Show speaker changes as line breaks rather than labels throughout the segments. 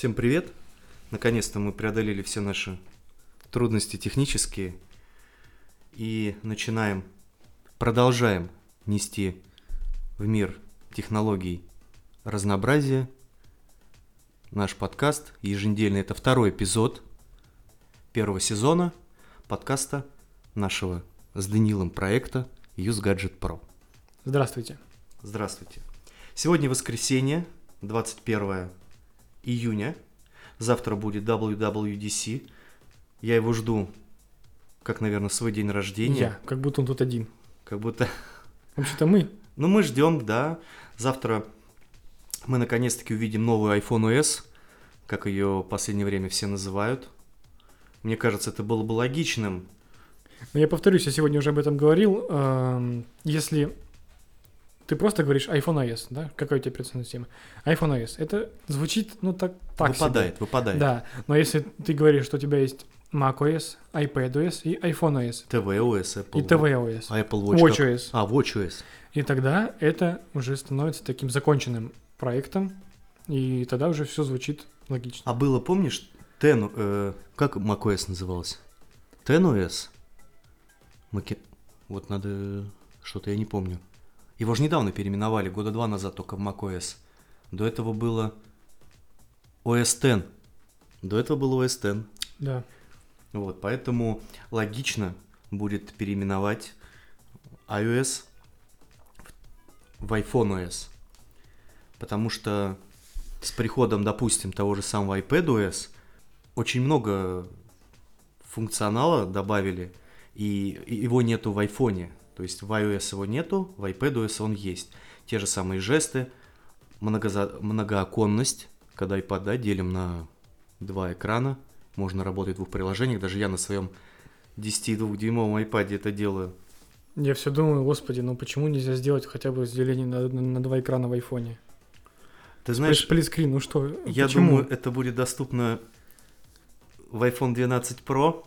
Всем привет! Наконец-то мы преодолели все наши трудности технические и начинаем, продолжаем нести в мир технологий разнообразия. Наш подкаст еженедельный, это второй эпизод первого сезона подкаста нашего с Данилом проекта Use Gadget Pro.
Здравствуйте.
Здравствуйте. Сегодня воскресенье, 21 июня. Завтра будет WWDC. Я его жду, как, наверное, свой день рождения.
Я, как будто он тут один.
Как будто...
Вообще-то мы.
Ну, мы ждем, да. Завтра мы наконец-таки увидим новую iPhone OS, как ее в последнее время все называют. Мне кажется, это было бы логичным.
Но я повторюсь, я сегодня уже об этом говорил. Эм, Если ты просто говоришь iPhone OS, да? Какая у тебя операционная система? iPhone OS. Это звучит, ну, так, так себе.
выпадает, выпадает.
Да, но если ты говоришь, что у тебя есть macOS, iPadOS и iPhone OS,
tvOS, Apple,
и tvOS,
Apple Watch. как-
watchOS,
А, WatchOS.
и тогда это уже становится таким законченным проектом, и тогда уже все звучит логично.
А было, помнишь, Ten, э, как macOS называлось? TenOS? Маки... Вот надо... Что-то я не помню. Его же недавно переименовали, года два назад только в macOS. До этого было OS X. До этого было OS X.
Да.
Вот, поэтому логично будет переименовать iOS в- iPhone OS. Потому что с приходом, допустим, того же самого iPadOS очень много функционала добавили, и его нету в айфоне. То есть в iOS его нету, в iPadOS он есть. Те же самые жесты, многоза- многооконность, когда iPad да, делим на два экрана, можно работать в двух приложениях. Даже я на своем 10,2-дюймовом iPad это делаю.
Я все думаю, господи, ну почему нельзя сделать хотя бы разделение на, на- на два экрана в айфоне?
Ты знаешь,
Сплитскрин, ну что?
я
почему?
думаю, это будет доступно в iPhone 12 Pro,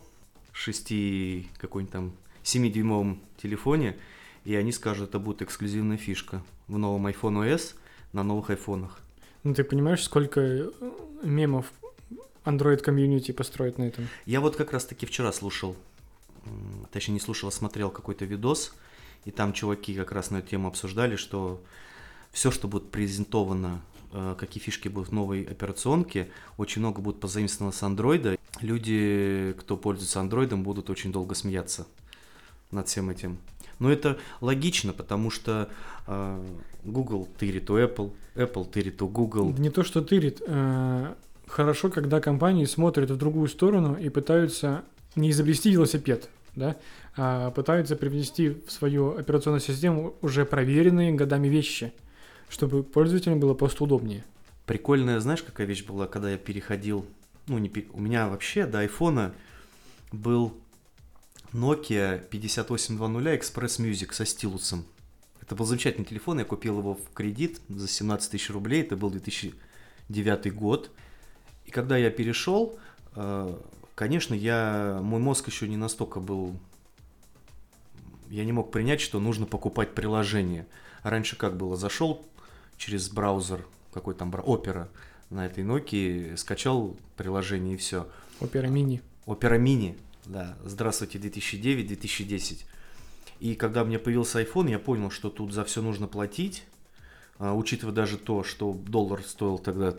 6 какой-нибудь там 7-дюймовом телефоне, и они скажут, это будет эксклюзивная фишка в новом iPhone OS на новых айфонах.
Ну ты понимаешь, сколько э, мемов Android комьюнити построить на этом?
Я вот как раз таки вчера слушал, точнее не слушал, а смотрел какой-то видос, и там чуваки как раз на эту тему обсуждали, что все, что будет презентовано, э, какие фишки будут в новой операционке, очень много будет позаимствовано с андроида. Люди, кто пользуется андроидом, будут очень долго смеяться над всем этим. Но это логично, потому что э, Google тырит у Apple, Apple тырит у Google.
Не то, что тырит. э, Хорошо, когда компании смотрят в другую сторону и пытаются не изобрести велосипед, да, а пытаются привнести в свою операционную систему уже проверенные годами вещи, чтобы пользователям было просто удобнее.
Прикольная, знаешь, какая вещь была, когда я переходил, ну, не у меня вообще до айфона был Nokia 5820 Express Music со стилусом. Это был замечательный телефон, я купил его в кредит за 17 тысяч рублей, это был 2009 год. И когда я перешел, э, конечно, я, мой мозг еще не настолько был, я не мог принять, что нужно покупать приложение. Раньше как было, зашел через браузер, какой там, бра- Opera на этой Nokia, скачал приложение и все.
Opera Mini.
Opera Mini, да, здравствуйте, 2009-2010. И когда у меня появился iPhone, я понял, что тут за все нужно платить, а, учитывая даже то, что доллар стоил тогда,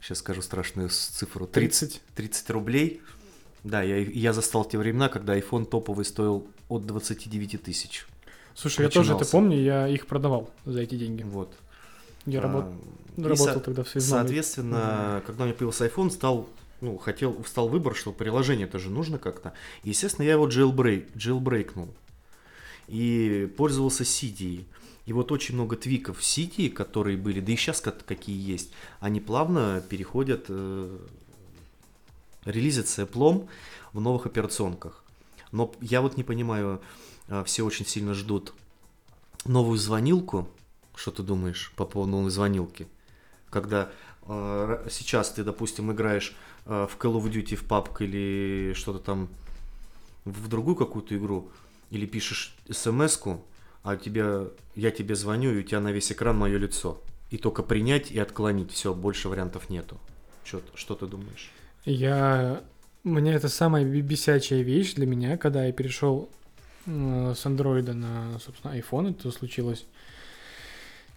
сейчас скажу страшную цифру, 30, 30 рублей. Да, я, я застал те времена, когда iPhone топовый стоил от 29 тысяч.
Слушай, я тоже это
Начинался.
помню, я их продавал за эти деньги.
Вот.
Я
А,
работал,
и
работал
со-
тогда в связном.
Соответственно, когда у меня появился iPhone, стал, ну, хотел, встал выбор, что приложение тоже нужно как-то. Естественно, я его jailbreak, jailbreakнул. И пользовался CD. И вот очень много твиков в CD, которые были, да и сейчас какие есть, они плавно переходят, э, релизятся Apple в новых операционках. Но я вот не понимаю, э, все очень сильно ждут новую звонилку. Что ты думаешь по поводу новой звонилки? Когда э, сейчас ты, допустим, играешь в Call of Duty, в PUBG или что-то там в другую какую-то игру, или пишешь смс-ку, а у тебя, я тебе звоню, и у тебя на весь экран мое лицо. И только принять и отклонить, все, больше вариантов нету. Чё, что ты думаешь?
Я... Мне это самая бесячая вещь для меня, когда я перешел э, с андроида на, собственно, iPhone, это случилось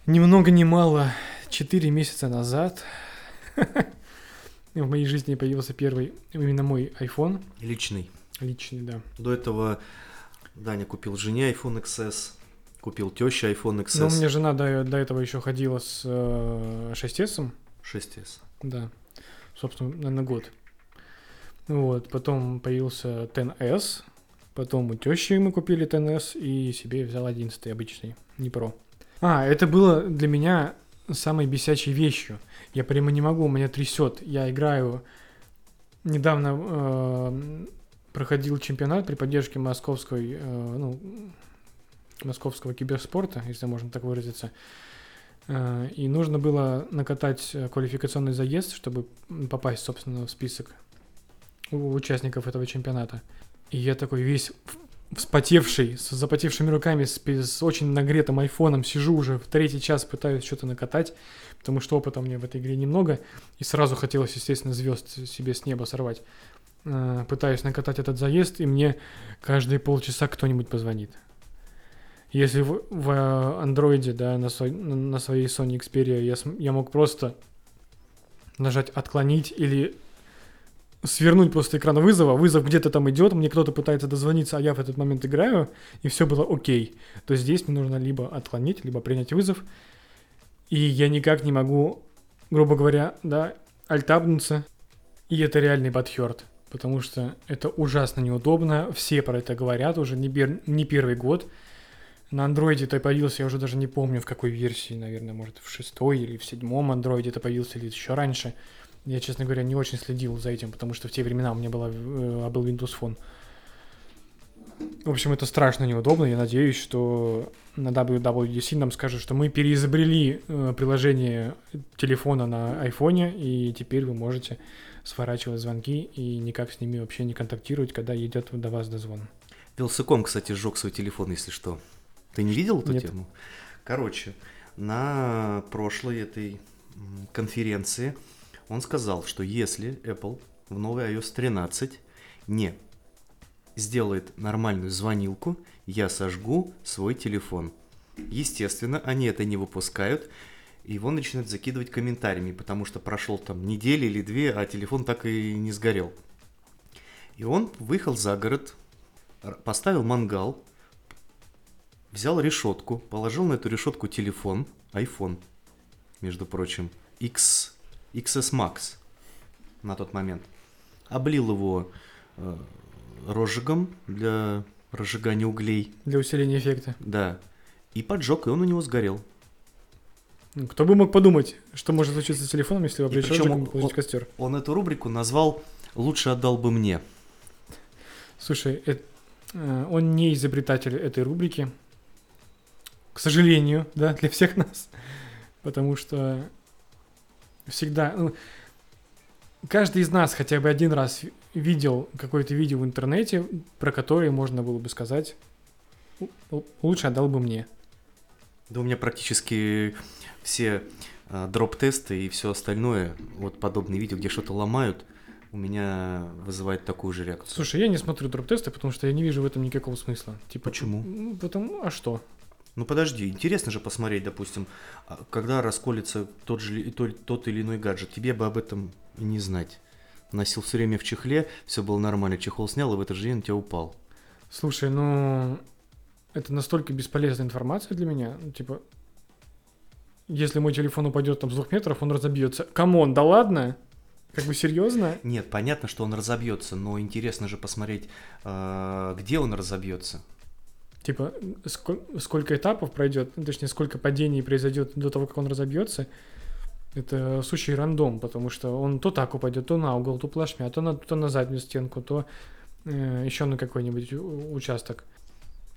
ни много ни мало 4 месяца назад. В моей жизни появился первый именно мой iPhone
Личный.
личный, да.
До этого Даня купил жене iPhone XS, купил теще iPhone XS.
Но у меня жена до, до этого еще ходила с э, 6S,
6s.
да, собственно, наверное, год. Вот, потом появился 10S, потом у тещи мы купили 10S и себе взял 11 обычный, не Pro. А, это было для меня самой бесячей вещью. Я прямо не могу, меня трясет. Я играю... Недавно э, проходил чемпионат при поддержке московской, э, ну, московского киберспорта, если можно так выразиться. Э, И нужно было накатать квалификационный заезд, чтобы попасть, собственно, в список участников этого чемпионата. И я такой весь вспотевший, с запотевшими руками, с, с очень нагретым айфоном сижу уже в третий час, пытаюсь что-то накатать, потому что опыта меня в этой игре немного, и сразу хотелось, естественно, звезд себе с неба сорвать. Э, Пытаюсь накатать этот заезд, и мне каждые полчаса кто-нибудь позвонит. Если в, в андроиде, да, на, свой- на своей Sony Xperia я, я мог просто нажать отклонить или свернуть просто экран вызова, вызов где-то там идет, мне кто-то пытается дозвониться, а я в этот момент играю, и все было окей, то здесь мне нужно либо отклонить, либо принять вызов, и я никак не могу, грубо говоря, да, альтабнуться, и это реальный подхерт, потому что это ужасно неудобно, все про это говорят уже не, бер- не первый год, на андроиде это появился, я уже даже не помню в какой версии, наверное, может в шестой или в седьмом андроиде это появился, или еще раньше. Я, честно говоря, не очень следил за этим, потому что в те времена у меня была, э, был Windows Phone. В общем, это страшно неудобно. Я надеюсь, что на WWDC нам скажут, что мы переизобрели э, приложение телефона на айфоне, и теперь вы можете сворачивать звонки и никак с ними вообще не контактировать, когда идет до вас дозвон.
Вилсаком, кстати, сжег свой телефон, если что. Ты не видел эту
Нет.
тему? Короче, на прошлой этой конференции он сказал, что если Apple в новой iOS 13 не сделает нормальную звонилку, я сожгу свой телефон. Естественно, они это не выпускают, его начинают закидывать комментариями, потому что прошел там неделя или две, а телефон так и не сгорел. И он выехал за город, поставил мангал, взял решетку, положил на эту решетку телефон, iPhone, между прочим, X, XS Max на тот момент, облил его э, розжигом для разжигания углей,
Для усиления эффекта.
да, и поджег, и он у него сгорел.
Ну, Кто бы мог подумать, что может случиться с телефоном, если облечь
причем
розжигом получить
он-
костер.
Он эту рубрику назвал «Лучше отдал бы мне».
Слушай, э- э, он не изобретатель этой рубрики. К сожалению, да, для всех нас. Потому что всегда... ну, каждый из нас хотя бы один раз видел какое-то видео в интернете, про которое можно было бы сказать «У- у- лучше отдал бы мне.
Да у меня практически все э, дроп-тесты и все остальное, вот подобные видео, где что-то ломают, у меня вызывает такую же реакцию.
Слушай, я не смотрю drop-test ы, потому что я не вижу в этом никакого смысла. Типа,
Почему?
ну, Потому, а что?
Ну подожди, интересно же посмотреть, допустим, а, когда расколется тот, же, ли- то- тот или иной гаджет, тебе бы об этом не знать. Носил все время в чехле, все было нормально, чехол снял, и в этот же день у тебя упал.
Слушай, ну это настолько бесполезная информация для меня. Ну, типа, если мой телефон упадет там с двух метров, он разобьется. Come on, да ладно? Как бы серьезно?
Нет, понятно, что он разобьется, но интересно же посмотреть, а, где он разобьется.
Типа, ско- сколько этапов пройдет, ну, точнее, сколько падений произойдет до того, как он разобьется. Это сущий рандом, потому что он то так упадет, то на угол, то плашмя, то на, то на заднюю стенку, то э, еще на какой-нибудь участок.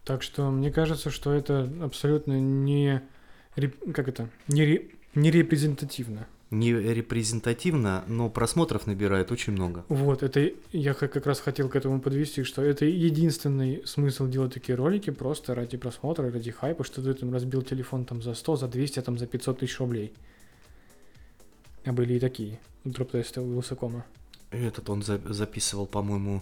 Так что мне кажется, что это абсолютно не реп- как это не, ре- не репрезентативно.
Не репрезентативно, но просмотров набирает очень много.
Вот, это я как раз хотел к этому подвести, что это единственный смысл делать такие ролики просто ради просмотра, ради хайпа, что ты там разбил телефон там за 100, за 200, там за 500 тысяч рублей. А были и такие. дроп-тесты у Высокома.
Этот он за- записывал, по-моему,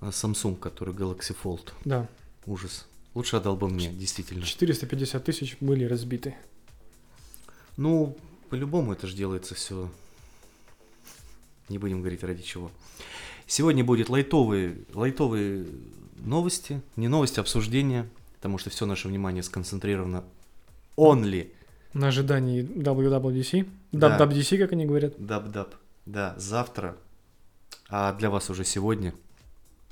э, Samsung, который Galaxy Fold.
Да,
Ужас. Лучше отдал бы мне, действительно.
450 тысяч были разбиты.
Ну, по-любому это же делается все. Не будем говорить ради чего. Сегодня будет лайтовые, лайтовые новости. Не новости, а обсуждения. Потому что все наше внимание сконцентрировано only
На ожидании WWDC.
Да.
WWDC, как они говорят.
dub-dub. Да, завтра. А для вас уже сегодня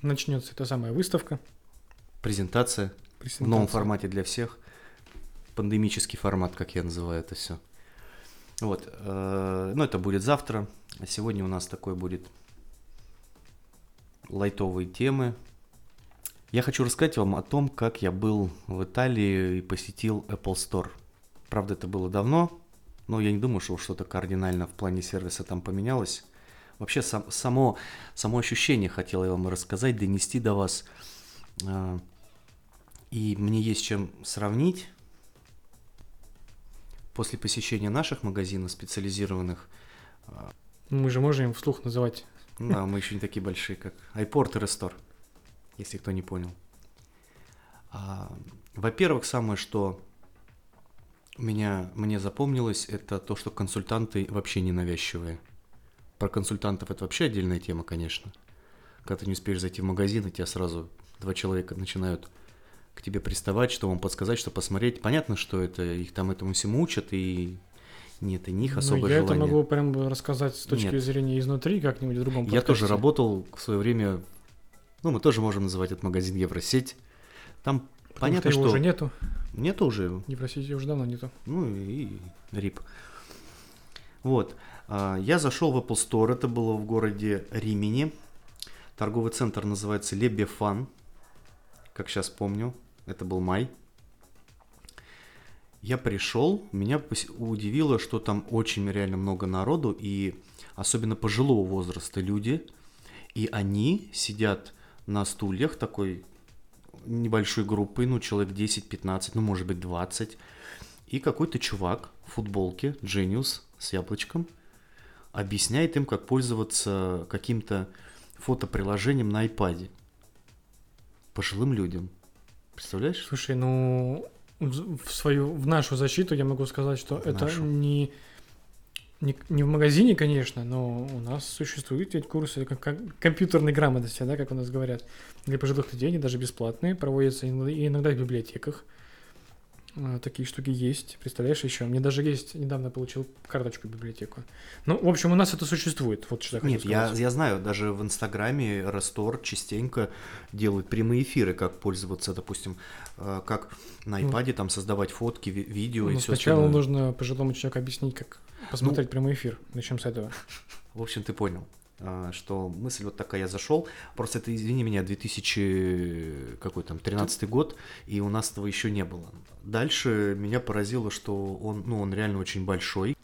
Начнется эта самая выставка.
презентация в новом
презентация.
формате для всех. Пандемический формат, как я называю это все. Вот. э, Ну, это будет завтра. Сегодня у нас такой будет лайтовые темы. Я хочу рассказать вам о том, как я был в Италии и посетил Apple Store. Правда, это было давно, но я не думаю, что что-то кардинально в плане сервиса там поменялось. Вообще, сам- само, само ощущение хотел я вам рассказать, донести до вас. А, И мне есть чем сравнить. После посещения наших магазинов специализированных,
Мы же можем вслух называть.
да, мы еще не такие большие, как iPort и Restore, если кто не понял. А, Во-первых, самое, что меня, мне запомнилось, это то, что консультанты вообще не навязчивые. Про консультантов это вообще отдельная тема, конечно. Когда ты не успеешь зайти в магазин, и тебя сразу два человека начинают к тебе приставать, что вам подсказать, что посмотреть. Понятно, что это их там этому всему учат, и нет, и них
Ну,
особое
я
желание.
это могу прям рассказать с точки
Нет.
зрения изнутри как-нибудь в другом
Я тоже
подкасте.
работал в свое время, ну, мы тоже можем называть этот магазин Евросеть. Там
Потому
понятно,
что
что...
его уже нету.
Нету уже,
Евросети уже давно нету.
ну и рип. Вот. а, Я зашел в Apple Store, это было в городе Римени. Торговый центр называется Лебефан, как сейчас помню. Это был май. Я пришел, меня удивило, что там очень реально много народу, и особенно пожилого возраста люди, и они сидят на стульях такой небольшой группой, ну, человек 10-15, ну, может быть, 20, и какой-то чувак в футболке, Genius, с яблочком, объясняет им, как пользоваться каким-то фотоприложением на iPad. Пожилым людям. Представляешь?
Слушай, ну в свою в нашу защиту я могу сказать, что
В
это
нашу.
не, не не в магазине, конечно, но у нас существуют ведь курсы как, как компьютерной грамотности, да, как у нас говорят, для пожилых людей, они даже бесплатные, проводятся иногда в библиотеках. А, Такие штуки есть, представляешь, еще. Мне даже есть, недавно получил карточку библиотеку. Ну, в общем, у нас это существует, вот что я
Нет, я, я знаю, даже в Инстаграме Рестор частенько делают прямые эфиры, как пользоваться, допустим, э, как на
Ну.
iPad там создавать фотки, ви- видео и
Ну,
все
сначала
остальное.
нужно пожилому человеку объяснить, как посмотреть прямой эфир. Начнем с этого.
В общем, ты понял, а, что мысль вот такая, я зашел, просто это, извини меня, 2000, какой там, 13 год, и у нас этого еще не было. Дальше меня поразило, что он, ну, он реально очень большой.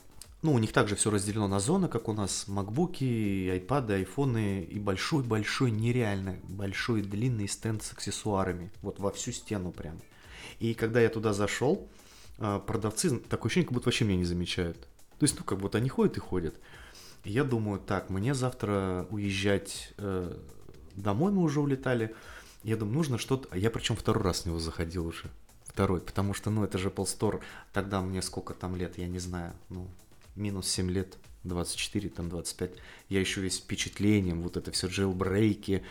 Ну, у них также все разделено на зоны, как у нас макбуки, айпады, айфоны и большой-большой, нереально большой длинный стенд с аксессуарами, вот во всю стену прям. И когда я туда зашел, а, продавцы, такое ощущение, как будто вообще меня не замечают. То есть, ну, как будто они ходят и ходят. И я думаю, так, мне завтра уезжать э, домой, мы уже улетали. Я думаю, нужно что-то... а Я причем второй раз в него заходил уже. Второй, потому что, ну, это же Apple Store. Тогда мне сколько там лет, я не знаю. Ну, минус 7 лет, 24, там 25. Я еще весь впечатлением, вот это все джейлбрейки.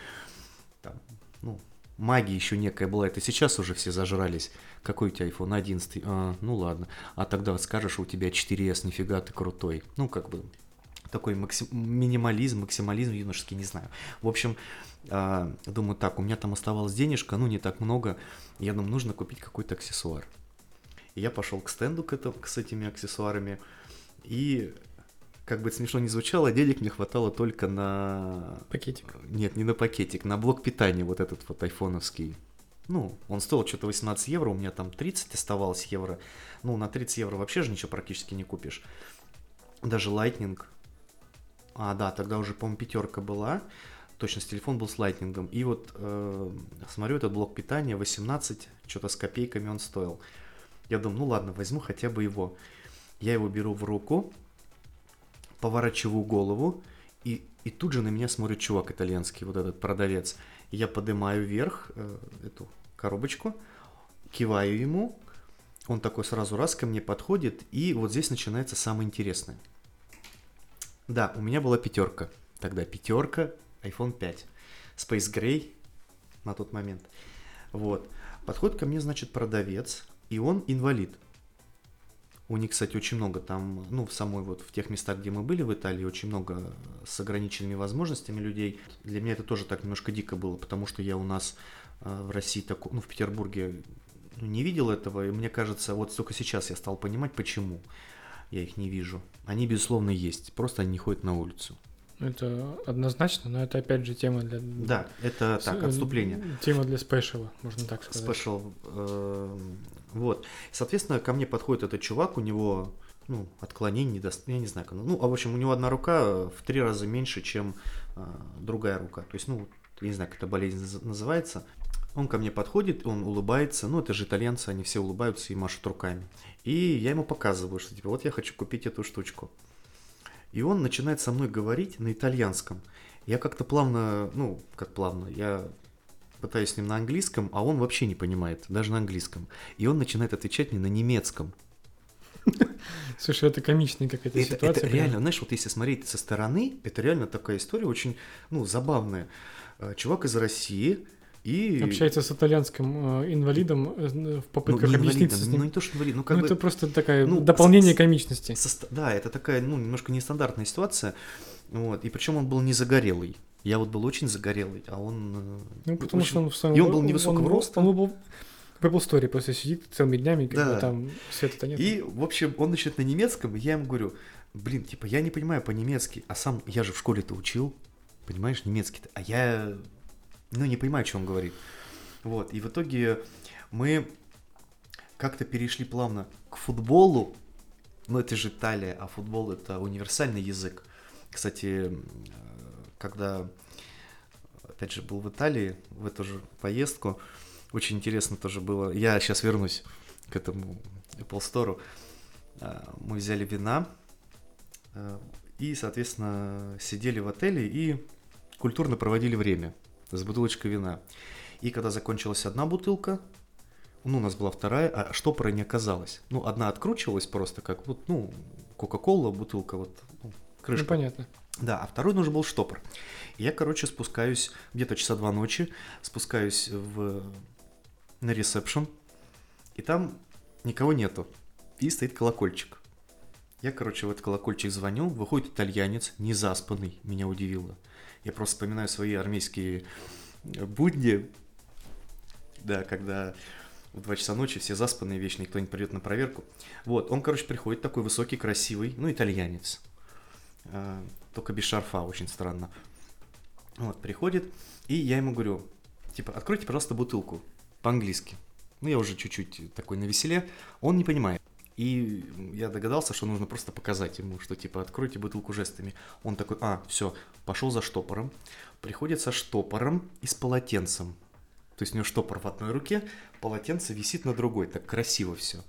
Там, ну, магия еще некая была. Это сейчас уже все зажрались. Какой у тебя iPhone 11? А, ну ладно. А тогда скажешь, у тебя 4S, нифига ты крутой. Ну, как бы, такой максим- минимализм, максимализм юношеский, не знаю. В общем, а, думаю, так, у меня там оставалась денежка, ну, не так много. Я думаю, нужно купить какой-то аксессуар. И я пошел к стенду к этому, с этими аксессуарами. И, как бы это смешно не звучало, денег мне хватало только на...
Пакетик.
Нет, не на пакетик, на блок питания вот этот вот айфоновский. Ну, он стоил что-то 18 евро, у меня там 30 оставалось евро. Ну, на 30 евро вообще же ничего практически не купишь. Даже Lightning. А, да, тогда уже, по-моему, пятерка была. Точно, телефон был с лайтнингом. И вот э, смотрю, этот блок питания 18, что-то с копейками он стоил. Я думаю, ну ладно, возьму хотя бы его. Я его беру в руку, поворачиваю голову, и, и тут же на меня смотрит чувак итальянский, вот этот продавец. Я поднимаю вверх э, эту коробочку, киваю ему, он такой сразу раз ко мне подходит, и вот здесь начинается самое интересное. Да, у меня была пятерка. Тогда пятерка, iPhone 5. Space Gray на тот момент. Вот. Подходит ко мне, значит, продавец, и он инвалид. У них, кстати, очень много там, ну, в самой вот, в тех местах, где мы были в Италии, очень много с ограниченными возможностями людей. Для меня это тоже так немножко дико было, потому что я у нас э, в России, так, ну, в Петербурге не видел этого, и мне кажется, вот только сейчас я стал понимать, почему я их не вижу. Они, безусловно, есть, просто они не ходят на улицу.
Это однозначно, но это опять же тема для...
Да, это так, отступление.
Тема для спешала, можно так сказать.
Спешл. Э, вот. Соответственно, ко мне подходит этот чувак, у него ну, отклонений, недост... я не знаю, ну, а в общем, у него одна рука в три раза меньше, чем э, другая рука. То есть, ну, я не знаю, как эта болезнь называется. Он ко мне подходит, он улыбается, ну, это же итальянцы, они все улыбаются и машут руками. И я ему показываю, что, типа, вот я хочу купить эту штучку. И он начинает со мной говорить на итальянском. Я как-то плавно, ну, как плавно, я пытаюсь с ним на английском, а он вообще не понимает, даже на английском. И он начинает отвечать мне на немецком.
Слушай, это комичная какая-то
это,
ситуация.
Это реально, знаешь, вот если смотреть со стороны, это реально такая история очень, ну, забавная. Э, чувак из России, и...
Общается с итальянским э, инвалидом э, в попытках ну, объясниться с ним.
Ну, не то, что инвалид, ну, как
ну
бы...
это просто такая ну, дополнение
со,
комичности.
Со, да, это такая, ну, немножко нестандартная ситуация. Вот. И причем он был не загорелый. Я вот был очень загорелый, а он...
Э, ну, потому
очень...
что он в своем...
И он был невысокого он, роста.
Он был в Apple Store просто сидит целыми днями, как да. бы там света-то нет.
И, в общем, он начинает на немецком, и я ему говорю, блин, типа, я не понимаю по-немецки, а сам, я же в школе-то учил, понимаешь, немецкий-то, а я, ну, не понимаю, что он говорит. Вот, и в итоге мы как-то перешли плавно к футболу. Ну, это же Италия, а футбол это универсальный язык. Кстати, когда, опять же, был в Италии в эту же поездку, очень интересно тоже было. Я сейчас вернусь к этому Apple Store. А, мы взяли вина а, и, соответственно, сидели в отеле и культурно проводили время с бутылочкой вина. И когда закончилась одна бутылка, ну, у нас была вторая, а штопора не оказалось. Ну, одна откручивалась просто, как вот, ну, Кока-Кола, бутылка, вот, ну, крышка. Ну,
понятно.
Да, а второй нужен был штопор. Я, короче, спускаюсь где-то часа два ночи, спускаюсь в... на ресепшн, и там никого нету. И стоит колокольчик. Я, короче, в этот колокольчик звоню, выходит итальянец, не заспанный, меня удивило. Я просто вспоминаю свои армейские будни, да, когда в 2 часа ночи все заспанные вечно, никто не придет на проверку. Вот, он, короче, приходит такой высокий, красивый, ну, итальянец. А, только без шарфа, очень странно. Вот, приходит, и я ему говорю, типа, откройте, пожалуйста, бутылку по-английски. Ну, я уже чуть-чуть такой на веселе. Он не понимает. И я догадался, что нужно просто показать ему, что типа откройте бутылку жестами. Он такой, а, все, пошел за штопором. Приходит со штопором и с полотенцем. То есть у него штопор в одной руке, полотенце висит на другой, так красиво все.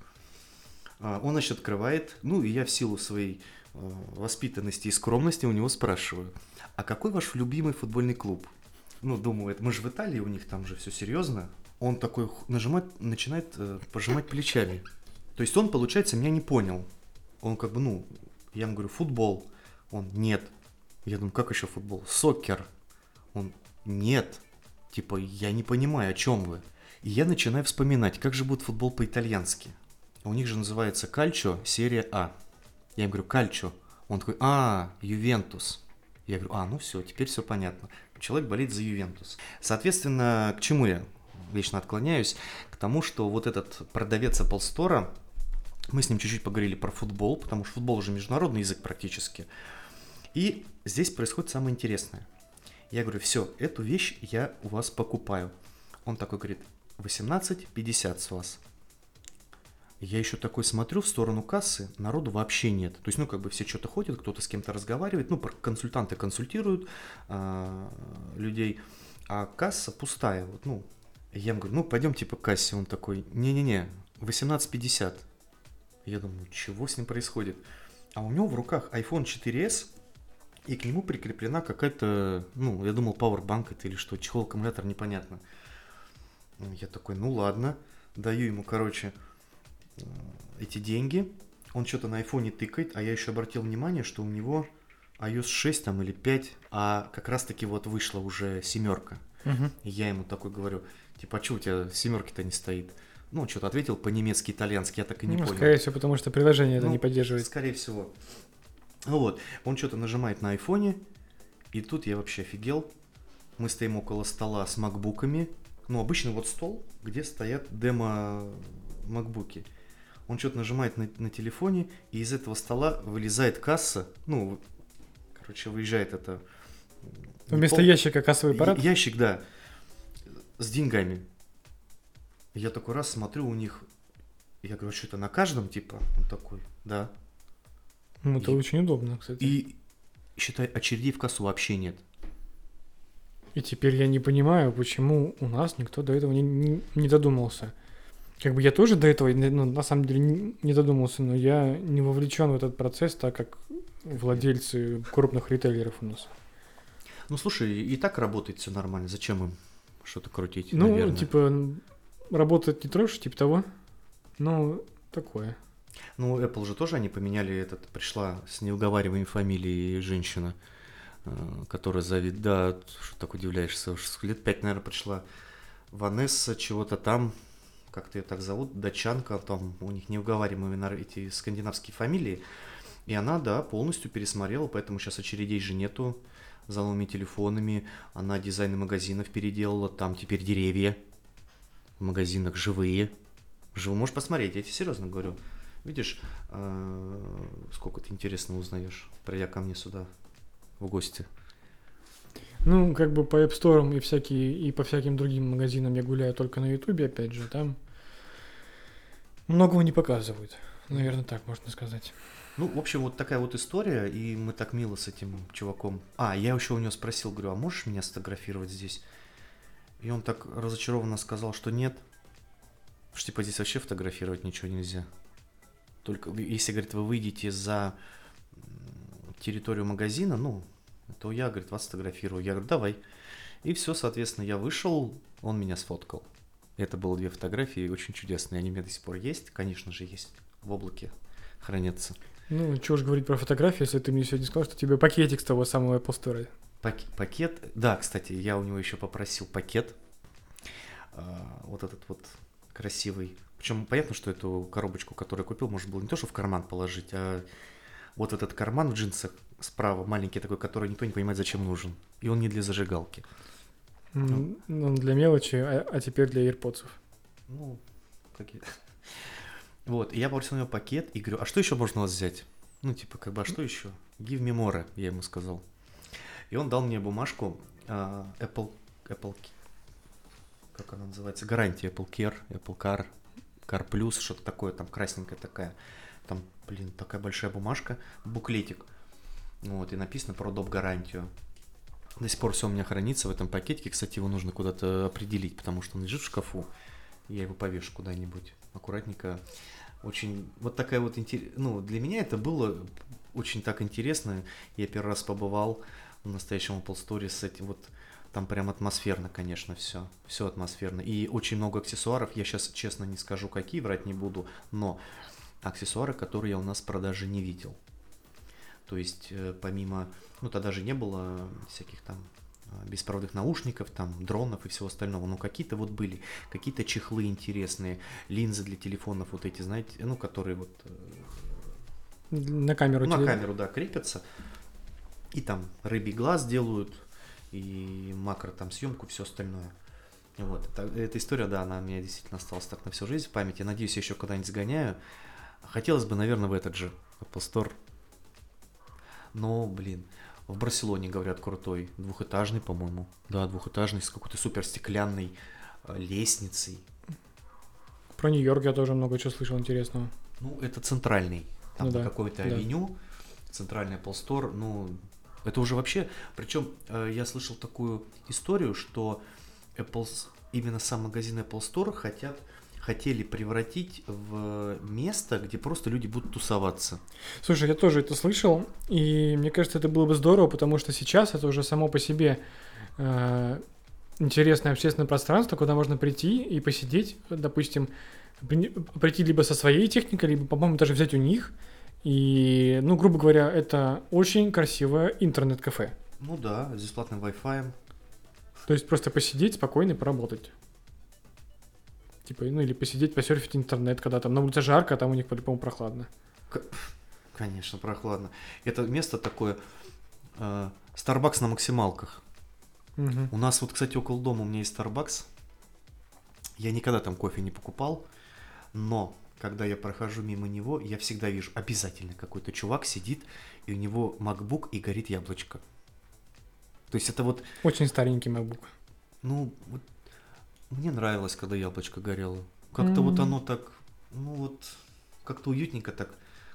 А, он, значит, открывает, ну, и я в силу своей э, воспитанности и скромности у него спрашиваю, а какой ваш любимый футбольный клуб? Ну, думаю, мы же в Италии, у них там же все серьезно. Он такой нажимает, начинает э, пожимать плечами. То есть он, получается, меня не понял. Он как бы, ну, я ему говорю, футбол. Он, нет. Я думаю, как еще футбол? Сокер. Он, нет. Типа, я не понимаю, о чем вы. И я начинаю вспоминать, как же будет футбол по-итальянски. У них же называется Кальчо серия А. Я им говорю, Кальчо. Он такой, а, Ювентус. Я говорю, а, ну все, теперь все понятно. Человек болеет за Ювентус. Соответственно, к чему я вечно отклоняюсь? К тому, что вот этот продавец Apple Store, мы с ним чуть-чуть поговорили про футбол, потому что футбол уже международный язык практически. И здесь происходит самое интересное – я говорю, все, эту вещь я у вас покупаю. Он такой говорит, 18,50 с вас. Я еще такой смотрю в сторону кассы, народу вообще нет. То есть, ну, как бы все что-то ходят, кто-то с кем-то разговаривает, ну, консультанты консультируют э, людей, а касса пустая. Вот, ну, я ему говорю, ну, пойдемте по кассе. Он такой, не-не-не, 18,50. Я думаю, чего с ним происходит? а у него в руках iPhone 4s, и к нему прикреплена какая-то, ну, я думал, Powerbank это или что, чехол аккумулятор, непонятно. Я такой, ну ладно, даю ему, короче, э, эти деньги. Он что-то на айфоне тыкает, а я еще обратил внимание, что у него iOS 6 там или 5, а как раз таки вот вышла уже семерка.
Мгм.
И я ему такой говорю, типа, а что у тебя семерки-то не стоит? Ну, что-то ответил по-немецки, итальянски, я так и не
Ну,
понял.
скорее всего, потому что приложение это
Ну,
не поддерживает.
Скорее всего. Ну вот, он что-то нажимает на айфоне, и тут я вообще офигел. Мы стоим около стола с макбуками. Ну, обычный вот стол, где стоят демо макбуки. Он что-то нажимает на, на телефоне, и из этого стола вылезает касса. Ну, короче, выезжает это...
Вместо
пол-
ящика кассовый аппарат.
Я- Ящик, да. С деньгами. Я такой раз смотрю у них. Я говорю, что это на каждом, типа? Он такой, да.
Ну, это
и-
очень удобно, кстати.
И считай, очередей в кассу вообще нет.
И теперь я не понимаю, почему у нас никто до этого не, не, не додумался. Как бы я тоже до этого, ну, на самом деле, не, не додумался, но я не вовлечен в этот процесс, так как владельцы крупных ритейлеров у нас.
Ну слушай, и так работает все нормально. Зачем им что-то крутить?
Ну,
наверное?
типа, м, работать не трожь, типа того. Ну, такое.
Ну, Apple же тоже они поменяли этот. Пришла с неуговариваемой фамилией женщина, э, которая зовет. Да, что так удивляешься? уж Лет пять, наверное, пришла Ванесса, чего-то там. Как-то ее так зовут, датчанка, там у них неуговариваемые эти скандинавские фамилии. И она, да, полностью пересмотрела, поэтому сейчас очередей же нету за новыми телефонами. Она дизайны магазинов переделала, там теперь деревья в магазинах живые. Живо, можешь посмотреть, я тебе серьезно говорю. Видишь, э, сколько ты интересно узнаешь, придя ко мне сюда в гости.
Ну, как бы по App Store и всякие, и по всяким другим магазинам я гуляю только на Ютубе, опять же, там многого не показывают. Наверное, так можно сказать.
Ну, в общем, вот такая вот история, и мы так мило с этим чуваком. А, я еще у него спросил, говорю, а можешь меня сфотографировать здесь? И он так разочарованно сказал, что нет. Что типа здесь вообще фотографировать ничего нельзя. Только если, говорит, вы выйдете за территорию магазина, ну, то я, говорит, вас сфотографирую. Я говорю, давай. И все, соответственно, я вышел, он меня сфоткал. Это было две фотографии, очень чудесные. Они у меня до сих пор есть, конечно же, есть в облаке хранятся.
Ну, чего ж говорить про фотографии, если ты мне сегодня сказал, что тебе пакетик с того самого Apple Store.
Пак- пакет. Да, кстати, я у него еще попросил пакет. А, вот этот вот красивый. Причем понятно, что эту коробочку, которую я купил, можно было не то, что в карман положить, а вот этот карман в джинсах справа, маленький такой, который никто не понимает, зачем нужен. И он не для зажигалки.
М, Ну, для мелочи, а, а теперь для AirPods.
Ну, какие Вот, и я попросил у него пакет и говорю, а что еще можно у вас взять? Ну, типа, как бы, а что еще? Give me more, я ему сказал. И он дал мне бумажку а, Apple, Apple, как она называется, гарантия Apple Care, Apple Car, Car Plus, что-то такое, там красненькая такая. Там, блин, такая большая бумажка, буклетик. Вот, и написано про доп. гарантию. До сих пор все у меня хранится в этом пакетике. Кстати, его нужно куда-то определить, потому что он лежит в шкафу. Я его повешу куда-нибудь аккуратненько. Очень вот такая вот интерес... Ну, для меня это было очень так интересно. Я первый раз побывал в настоящем Apple Store с этим вот там прям атмосферно, конечно, все. Все атмосферно. И очень много аксессуаров. Я сейчас честно не скажу, какие, врать не буду, но аксессуары, которые я у нас в продаже не видел. То есть, э, помимо, ну, тогда же не было всяких там э, беспроводных наушников, там, дронов и всего остального, но какие-то вот были, какие-то чехлы интересные, линзы для телефонов вот эти, знаете, ну, которые вот э,
На камеру.
на
теле-
камеру, да, крепятся, и там рыбий глаз делают, и макро там съемку, все остальное. Вот, это- эта история, да, она у меня действительно осталась так на всю жизнь в памяти. Надеюсь, я еще когда-нибудь сгоняю. Хотелось бы, наверное, в этот же Apple Store. Но, блин, в Барселоне, говорят, крутой. Двухэтажный, по-моему. Да, двухэтажный, с какой-то супер стеклянной э, лестницей.
Про Нью-Йорк я тоже много чего слышал интересного.
Ну, это центральный. Там
Ну да,
какой-то
да.
авеню, центральный Apple Store. Ну, это уже вообще... Причем э, я слышал такую историю, что Apple, именно сам магазин Apple Store хотят, хотели превратить в место, где просто люди будут тусоваться.
Слушай, я тоже это слышал, и мне кажется, это было бы здорово, потому что сейчас это уже само по себе э, интересное общественное пространство, куда можно прийти и посидеть, допустим, при- прийти либо со своей техникой, либо, по-моему, даже взять у них. И, ну, грубо говоря, это очень красивое интернет-кафе.
Ну да, с бесплатным Wi-Fi.
То есть просто посидеть спокойно и поработать. Типа, ну или посидеть, посерфить интернет, когда там на улице жарко, а там у них по-любому прохладно.
Конечно, прохладно. Это место такое, э, Starbucks на максималках.
Мгм.
У нас вот, кстати, около дома у меня есть Starbucks. Я никогда там кофе не покупал, но когда я прохожу мимо него, я всегда вижу обязательно какой-то чувак сидит, и у него MacBook и горит яблочко. То есть это вот,
Очень старенький MacBook.
ну, вот мне нравилось, когда яблочко горело. Как-то вот
М.
оно так, ну вот, как-то уютненько так,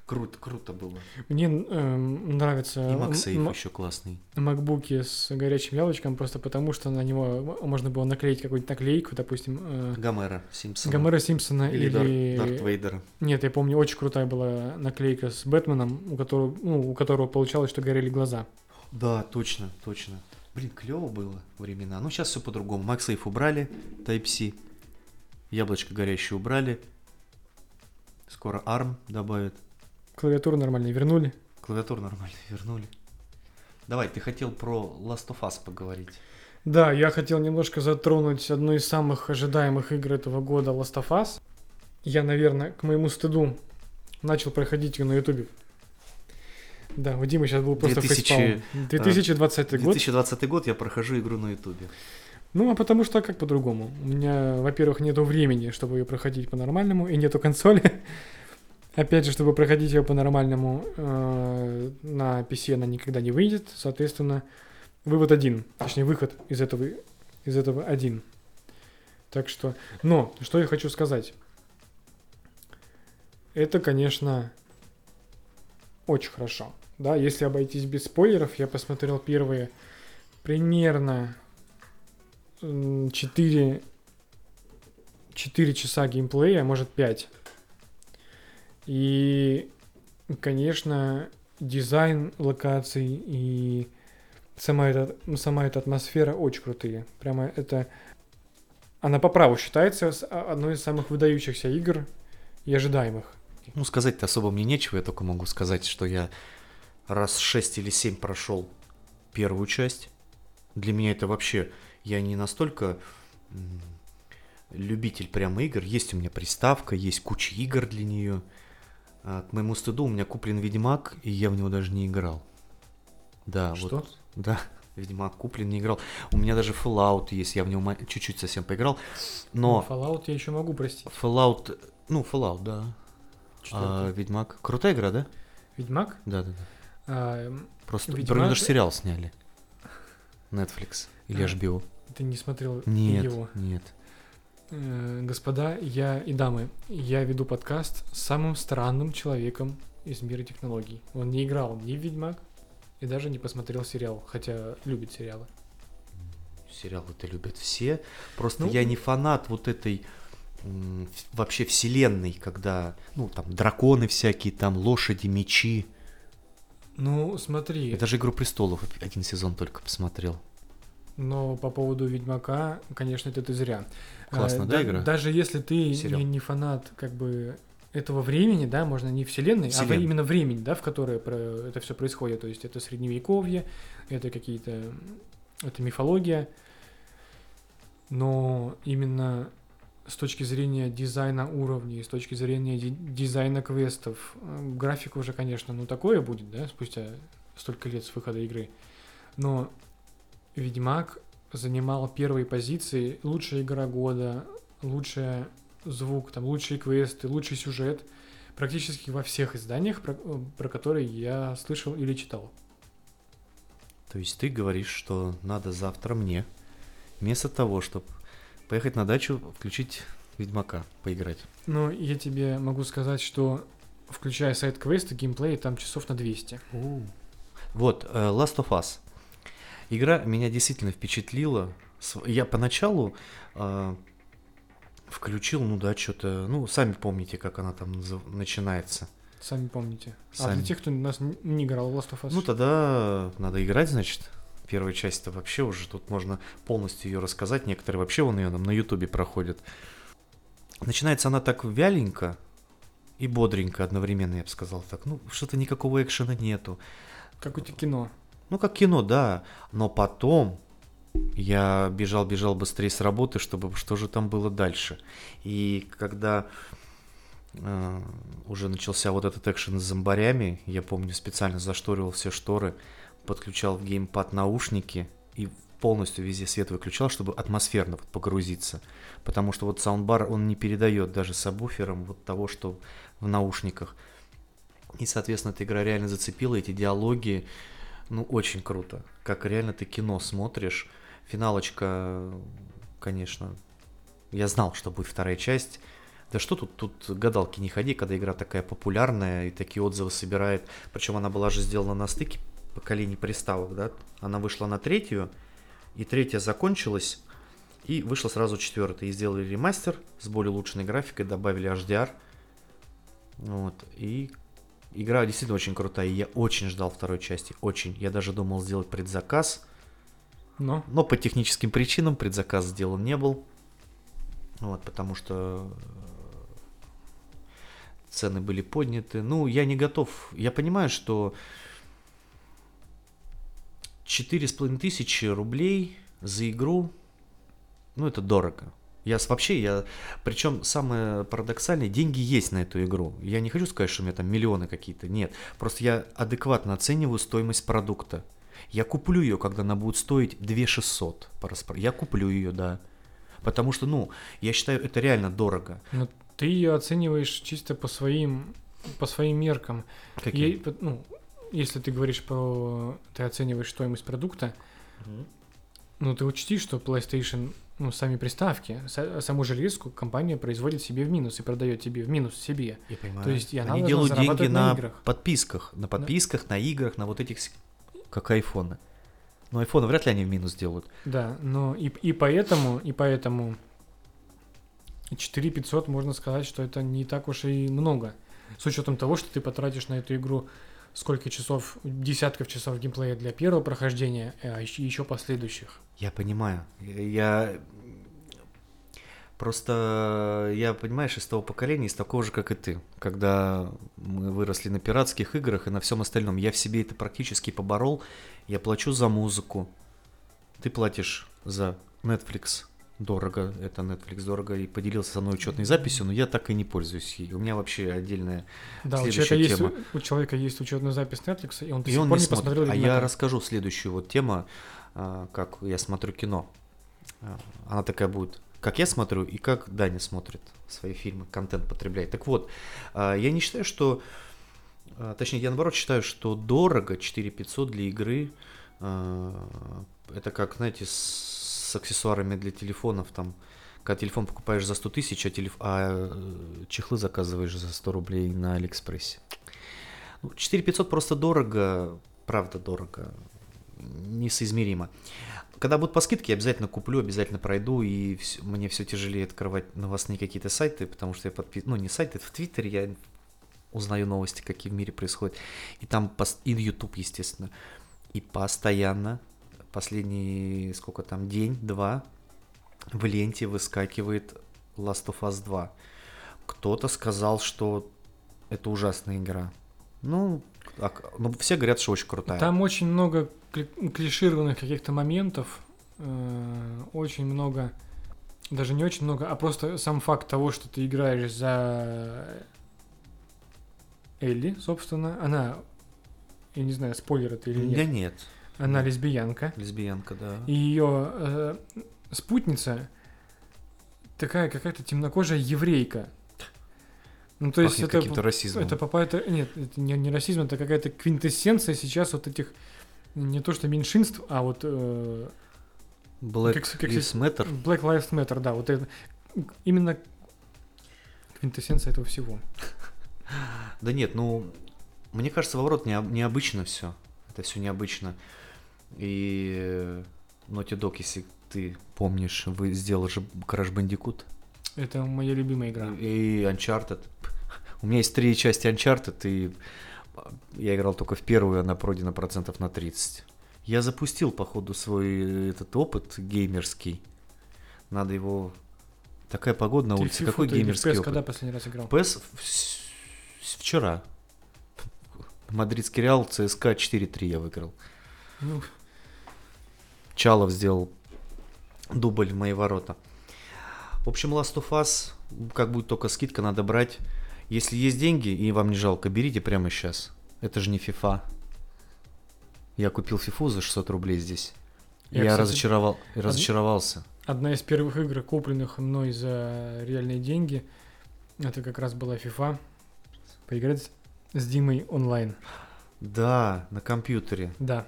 круто, круто было.
Мне эм, нравится
И MagSafe
м-
еще классный.
макбуки с горячим яблочком просто потому, что на него м- можно было наклеить какую-нибудь наклейку, допустим, э,
Гомера Симпсона.
Гомера Симпсона
Или,
или...
Дар- Дарт Вейдера.
Нет, я помню, очень крутая была наклейка с Бэтменом, у которого, ну, у которого получалось, что горели глаза.
Да, точно, точно. Блин, клево было времена. Ну, сейчас все по-другому. MagSafe убрали, Type-C. Яблочко горящее убрали. Скоро ARM добавят.
Клавиатуру нормально вернули.
Клавиатуру нормально вернули. Давай, ты хотел про Last of Us поговорить.
Да, я хотел немножко затронуть одну из самых ожидаемых игр этого года Last of Us. Я, наверное, к моему стыду начал проходить ее на Ютубе. Да, у Димы сейчас был просто
2000,
фейспалм. 2020 год.
2020 год я прохожу игру на Ютубе.
Ну, а потому что как по-другому? У меня, во-первых, нету времени, чтобы ее проходить по-нормальному, и нету консоли. Опять же, чтобы проходить ее по-нормальному, э, на PC она никогда не выйдет. Соответственно, вывод один. Точнее, выход из этого, из этого один. Так что... Но, что я хочу сказать. Это, конечно, очень хорошо. Да, если обойтись без спойлеров, я посмотрел первые примерно 4, 4 часа геймплея, а может 5. И, конечно, дизайн локаций и сама эта, сама эта атмосфера очень крутые. Прямо это... Она по праву считается а- одной из самых выдающихся игр и ожидаемых.
Ну, сказать-то особо мне нечего, я только могу сказать, что я раз 6 или 7 прошел первую часть. Для меня это вообще, я не настолько любитель прямо игр. Есть у меня приставка, есть куча игр для нее. А, к моему стыду у меня куплен Ведьмак, и я в него даже не играл. Да,
Что?
вот. Да, Ведьмак куплен, не играл. У меня даже Fallout есть, я в него чуть-чуть совсем поиграл. Но
Fallout я еще могу простить.
Fallout, ну, Fallout, да. А. Ведьмак. Крутая игра, да?
Ведьмак?
Да, да, да.
А,
Просто
Ведьмак-
про него даже сериал сняли. Netflix или
А,
HBO.
ты не смотрел
Нет,
его.
нет.
Э, Господа, я и дамы, я веду подкаст с самым странным человеком из мира технологий. Он не играл ни в Ведьмак и даже не посмотрел сериал, хотя любит сериалы.
Сериалы-то любят все. Просто
Ну,
я не фанат вот этой вообще вселенной, когда, ну, там, драконы всякие, там, лошади, мечи.
Ну, смотри,
Я даже «Игру престолов» один сезон только посмотрел.
но по поводу Ведьмака, конечно, это ты зря.
Классно,
Э,
да, игра?
Даже если ты не, не фанат как бы этого времени, да, можно не вселенной, а
Вселенной.
именно времени, да, в которое про это все происходит. То есть это средневековье, это какие-то, это мифология. Но именно с точки зрения дизайна уровней, с точки зрения ди- дизайна квестов, э, графика уже, конечно, ну такое будет, да, спустя столько лет с выхода игры. Но Ведьмак занимал первые позиции, лучшая игра года, лучший звук, там лучшие квесты, лучший сюжет, практически во всех изданиях, про, э, про которые я слышал или читал.
То есть ты говоришь, что надо завтра мне, вместо того, чтобы поехать на дачу, включить Ведьмака, поиграть.
Но я тебе могу сказать, что включая сайт-квесты, геймплей, там часов на 200.
Вот, э, Last of Us. Игра меня действительно впечатлила. Я поначалу э, Включил, ну да, что-то, ну, сами помните, как она там начинается.
Сами помните.
Сами.
А для тех, кто нас не играл в Last of Us?
Ну, тогда надо играть, значит. Первая часть-то вообще уже тут можно полностью ее рассказать. Некоторые вообще вон ее там на Ютубе проходят. Начинается она так вяленько и бодренько одновременно, я бы сказал так. Ну, что-то никакого экшена нету.
Как у тебя кино.
Ну, как кино, да. Но потом я бежал-бежал быстрее с работы, чтобы что же там было дальше. И когда э, уже начался вот этот экшен с зомбарями, я помню, специально зашторил все шторы, подключал в геймпад наушники и полностью везде свет выключал, чтобы атмосферно вот погрузиться. Потому что вот саундбар, он не передает даже сабвуфером вот того, что в наушниках. И, соответственно, эта игра реально зацепила, эти диалоги, ну, очень круто. Как реально ты кино смотришь, Финалочка, конечно, я знал, что будет вторая часть. Да что тут, тут гадалки не ходи, когда игра такая популярная и такие отзывы собирает. Причем она была же сделана на стыке поколений приставок, да? Она вышла на третью, и третья закончилась, и вышла сразу четвертая. И сделали ремастер с более улучшенной графикой, добавили HDR. Вот, и игра действительно очень крутая, и я очень ждал второй части, очень. Я даже думал сделать предзаказ,
но?
Но по техническим причинам предзаказ сделан не был. Вот, потому что цены были подняты. Ну, я не готов. Я понимаю, что четыре с половиной тысячи рублей за игру, ну, это дорого. Я вообще, я, причем самое парадоксальное, деньги есть на эту игру. Я не хочу сказать, что у меня там миллионы какие-то, нет. Просто я адекватно оцениваю стоимость продукта. Я куплю ее, когда она будет стоить 2 600 по распро... Я куплю ее, да. Потому что, ну, я считаю, это реально дорого.
Но ты ее оцениваешь чисто по своим, по своим меркам.
Какие?
Я, ну, если ты говоришь про... Ты оцениваешь стоимость продукта, угу. ну, ты учти, что PlayStation ну, сами приставки, саму железку компания производит себе в минус и продает тебе в минус себе.
Я понимаю.
То есть и она
Они делают деньги
на,
на
играх.
подписках, на подписках, да. на играх, на вот этих как айфоны. Но айфоны вряд ли они в минус делают.
Да, но и, и поэтому, и поэтому 4500 можно сказать, что это не так уж и много. С учетом того, что ты потратишь на эту игру сколько часов, десятков часов геймплея для первого прохождения, а еще, еще последующих.
Я понимаю. Я Просто я, понимаешь, из того поколения, из такого же, как и ты. Когда мы выросли на пиратских играх и на всем остальном, я в себе это практически поборол. Я плачу за музыку. Ты платишь за Netflix дорого, это Netflix дорого, и поделился со мной учетной записью, но я так и не пользуюсь ей. У меня вообще отдельная
да, следующая у тема. Есть, у человека есть учетная запись Netflix, и он до сих
он
пор
не,
не посмотрел.
А я расскажу следующую вот тему, а, как я смотрю кино. А, она такая будет как я смотрю и как Даня смотрит свои фильмы, контент потребляет. Так вот, а, я не считаю, что... Точнее, я наоборот считаю, что дорого 4500 для игры. Это как, знаете, с аксессуарами для телефонов, там, когда телефон покупаешь за 100 тысяч, а, телеф... а э, чехлы заказываешь за 100 рублей на Алиэкспрессе. 4500 ну, просто дорого, правда дорого, несоизмеримо. Когда будут по скидке, я обязательно куплю, обязательно пройду, и все, мне все тяжелее открывать новостные какие-то сайты, потому что я подписан, ну не сайты, в Твиттере я узнаю новости, какие в мире происходят, и там, и в YouTube, естественно, и постоянно, последний, сколько там, день-два, в ленте выскакивает Last of Us 2. Кто-то сказал, что это ужасная игра. Ну, ну, все говорят, что очень крутая.
Там очень много клишированных каких-то моментов, э, очень много, даже не очень много, а просто сам факт того, что ты играешь за Элли, собственно, она, я не знаю, спойлер это или нет.
Да нет.
Она лесбиянка.
Лесбиянка, да.
И ее э, спутница такая какая-то темнокожая еврейка. Ну, то есть это,
каким-то расизмом.
это это нет, это не, не расизм, это какая-то квинтэссенция сейчас вот этих не то что меньшинств, а вот э,
Black как, как Lives Matter.
Black Lives Matter, да, вот это именно квинтэссенция этого всего.
Да нет, ну мне кажется, не, необычно все. Это все необычно. И Naughty Dog, если ты помнишь, вы сделали же Crash Bandicoot.
Это моя любимая игра.
И Uncharted. У меня есть три части Uncharted, и я играл только в первую, она пройдена процентов на 30. Я запустил, походу, свой этот опыт геймерский. Надо его... Такая погода на улице. Какой геймерский опыт?
когда последний раз играл?
ПС вчера. Мадридский Реал ЦСКА 4-3 я выиграл.
Ну,
Чалов сделал дубль в мои ворота. В общем, Last of Us, как будет только скидка, надо брать. Если есть деньги и вам не жалко, берите прямо сейчас. Это же не FIFA. Я купил FIFA за 600 рублей здесь.
Я,
Я,
кстати,
разочаровал, разочаровался.
одна из первых игр, купленных мной за реальные деньги, это как раз была FIFA. Поиграть с Димой онлайн.
Да, на компьютере.
Да.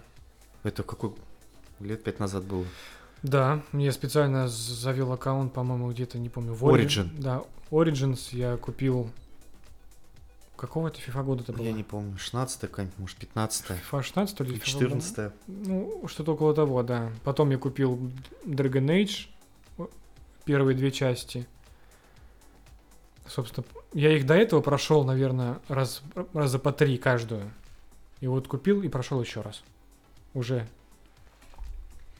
Это какой лет пять назад было.
Да, я специально завел аккаунт, по-моему, где-то, не помню, в
Origin.
Да, Origins я купил... Какого это FIFA года это было?
Я не помню, 16 какая-нибудь, может, 15
FIFA 16 или
или
FIFA
14
Ну, что-то около того, да. Потом я купил Dragon Age, первые две части. Собственно, я их до этого прошел, наверное, раз, раза по три каждую. И вот купил и прошел еще раз. Уже,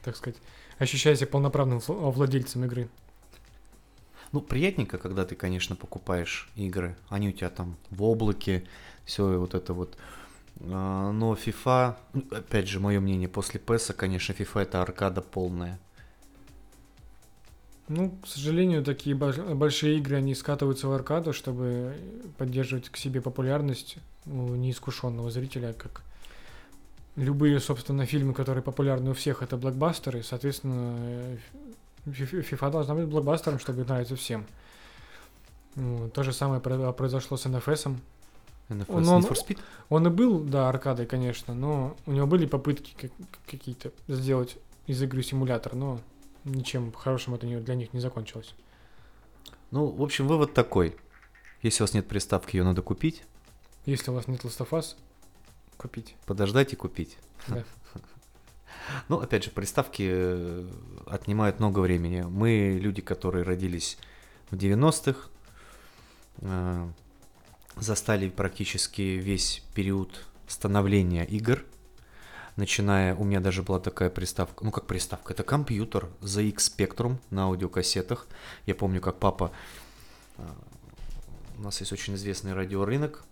так сказать, ощущая себя полноправным вл- владельцем игры.
Ну, приятненько, когда ты, конечно, покупаешь игры. Они у тебя там в облаке, все вот это вот. А, Но FIFA, ну, опять же, мое мнение, после PES, конечно, FIFA это аркада полная.
Ну, к сожалению, такие больш- большие игры, они скатываются в аркаду, чтобы поддерживать к себе популярность у неискушенного зрителя, как любые, собственно, фильмы, которые популярны у всех, это блокбастеры, соответственно, э, FIFA должна быть блокбастером, чтобы нравиться всем. То же самое про- произошло с NFS.
NFS,
Он-
Need
он-
for Speed?
Он и был, да, аркадой, конечно, но у него были попытки как- какие-то сделать из игры симулятор, но ничем хорошим это для них не закончилось.
Ну, в общем, вывод такой. Если у вас нет приставки, ее надо купить,
Если у вас нет Last of Us, купить.
подождать и купить.
Да.
Ну, опять же, приставки э, отнимают много времени. Мы люди, которые родились в 90-х, э, застали практически весь период становления игр. Начиная, у меня даже была такая приставка, ну как приставка, это компьютер ZX Spectrum на аудиокассетах. Я помню, как папа, э, у нас есть очень известный радиорынок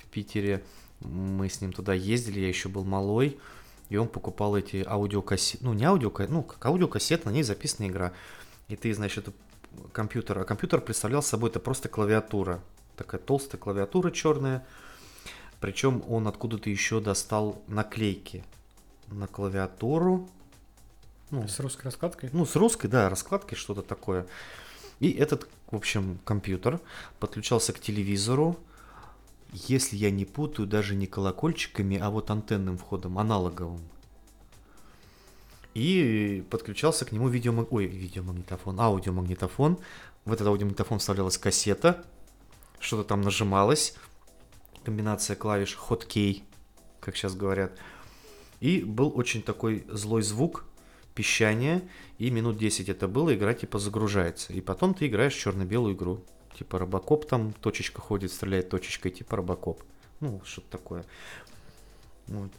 в Питере, мы с ним туда ездили, я еще был малой, и он покупал эти аудиокассеты, ну не аудиокассеты, ну как аудиокассета, на ней записана игра. И ты, значит, компьютер, а компьютер представлял собой это просто клавиатура, такая толстая клавиатура черная, причем он откуда-то еще достал наклейки на клавиатуру, ну,
С русской раскладкой.
ну, с русской, да, раскладкой, что-то такое. И этот, в общем, компьютер подключался к телевизору, если я не путаю, даже не колокольчиками, а вот антенным входом, аналоговым. И подключался к нему видеомаг... Ой, видеомагнитофон, аудиомагнитофон. В этот аудиомагнитофон вставлялась кассета, что-то там нажималось, комбинация клавиш hotkey, как сейчас говорят. И был очень такой злой звук, пищание, и минут 10 это было, игра типа загружается. И потом ты играешь черно-белую игру. Типа Робокоп там, точечка ходит, стреляет точечкой, типа Робокоп. Ну, что-то такое. Вот.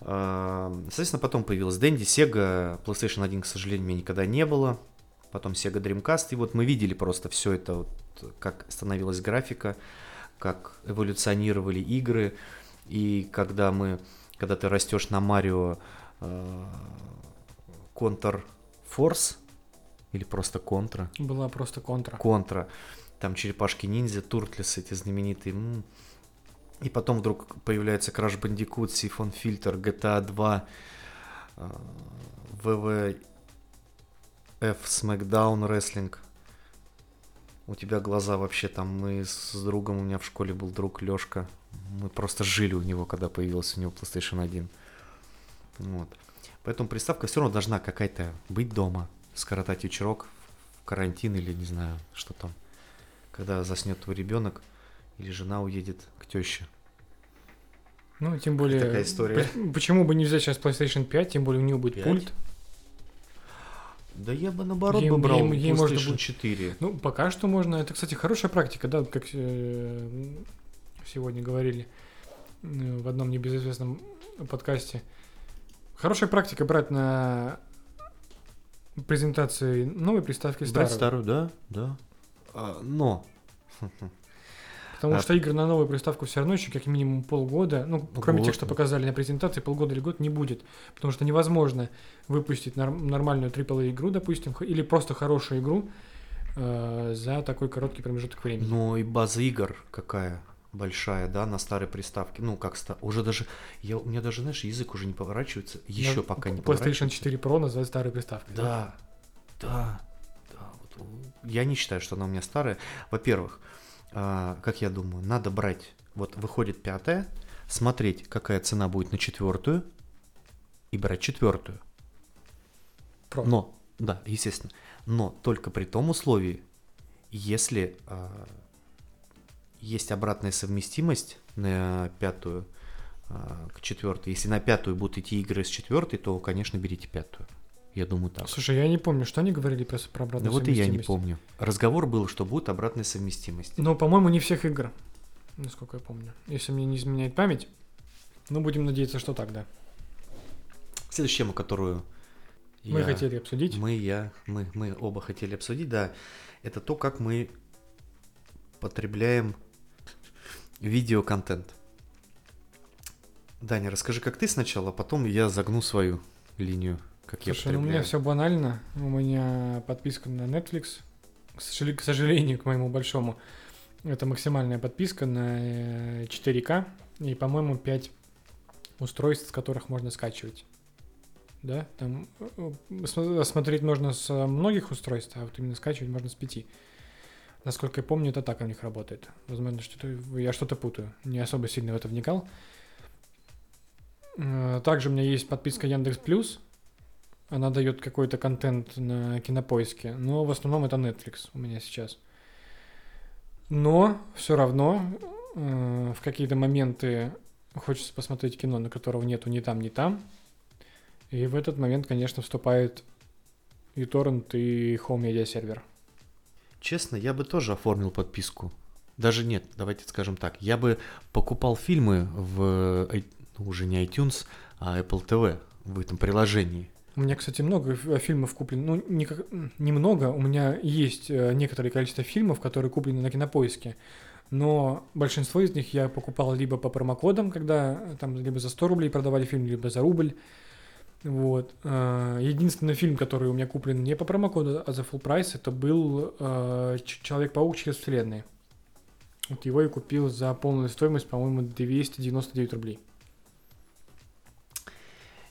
А, Соответственно, потом появилась Дэнди, Sega, PlayStation 1, к сожалению, у меня никогда не было. Потом Sega Dreamcast, и вот мы видели просто все это, вот, как становилась графика, как эволюционировали игры, и когда мы, когда ты растешь на Марио э, Контр Форс, или просто Контра,
Была просто контра.
Контра, там черепашки-ниндзя, Туртлес эти знаменитые. И потом вдруг появляется Crash Bandicoot, Siphon Filter, GTA 2, э, WWF, SmackDown Wrestling. У тебя глаза вообще там, мы с другом, у меня в школе был друг Лёшка, мы просто жили у него, когда появился у него PlayStation 1. Вот. Поэтому приставка все равно должна какая-то быть дома, скоротать вечерок в карантин или не знаю, что там. Когда заснет твой ребенок или жена уедет к теще.
Ну, тем более...
Такая история.
Почему бы не взять сейчас PlayStation 5, тем более у нее будет
Пять?
пульт.
Да я бы наоборот
Ей-
бы брал
ей- ей можно
PlayStation
будет-
4.
Ну, пока что можно. Это, кстати, хорошая практика, да, как э, сегодня говорили э, в одном небезызвестном подкасте. Хорошая практика брать на презентации новой приставки
Брать
старую.
старую, да, да. А, но
Потому
А-
что игр на новую приставку все равно еще как минимум полгода, ну,
Ну,
кроме тех, что
ну.
показали на презентации, полгода или год не будет. Потому что невозможно выпустить нор- нормальную AAA игру, допустим, или просто хорошую игру э, за такой короткий промежуток времени.
Но и база игр какая большая, да, на старой приставке. Ну, как ста... уже даже, я, у меня даже, знаешь, язык уже не поворачивается, еще
На-
пока не
PlayStation
поворачивается.
4 Pro называть старой приставкой.
Да, да, да. Вот, я не считаю, что она у меня старая. Во-первых, а, как я думаю, надо брать, вот выходит пятая, смотреть, какая цена будет на четвертую, и брать четвертую.
Pro.
Но, да, естественно, но только при том условии, если а, есть обратная совместимость на пятую а, к четвертой. Если на пятую будут идти игры с четвертой, то, конечно, берите пятую. Я думаю так.
Слушай, я не помню, что они говорили про, про
Да
обратную
вот и я не
совместимость.
помню. Разговор был, что будет обратная совместимость.
Но, по-моему, не всех игр, насколько я помню. Если мне не изменяет память, ну, будем надеяться, что так, да.
Следующая тема, которую
Мы
я-
хотели обсудить.
мы, я, мы, мы оба хотели обсудить, да, это то, как мы потребляем видеоконтент. Даня, расскажи, как ты сначала, а потом я загну свою линию, как я
Слушай, ну у меня все банально. У меня подписка на Netflix. К сожалению, к сожалению, к моему большому. Это максимальная подписка на э, 4К. И, по-моему, 5 устройств, с которых можно скачивать. Да? Там э, см- смотреть можно с э, многих устройств, а вот именно скачивать можно с 5. Насколько я помню, это так у них работает. Возможно, что я что-то путаю. Не особо сильно в это вникал. Э, Также у меня есть подписка Яндекс Плюс. Она дает какой-то контент на кинопоиске, но в основном это Netflix у меня сейчас. Но все равно э, в какие-то моменты хочется посмотреть кино, на которого нету ни там, ни там. И в этот момент, конечно, вступает и торрент, и Home Media сервер.
Честно, я бы тоже оформил подписку. Даже нет, давайте скажем так. Я бы покупал фильмы в ай- ну, уже не iTunes, а Apple TV в этом приложении.
У меня, кстати, много фильмов куплено. Ну, не немного. У меня есть э, некоторое количество фильмов, которые куплены на кинопоиске. Но большинство из них я покупал либо по промокодам, когда э, там либо за 100 рублей продавали фильм, либо за рубль. Вот. Э, Единственный фильм, который у меня куплен не по промокоду, а за full прайс, это был Человек-паук через вселенные. Вот его я купил за полную стоимость, по-моему, 299 рублей.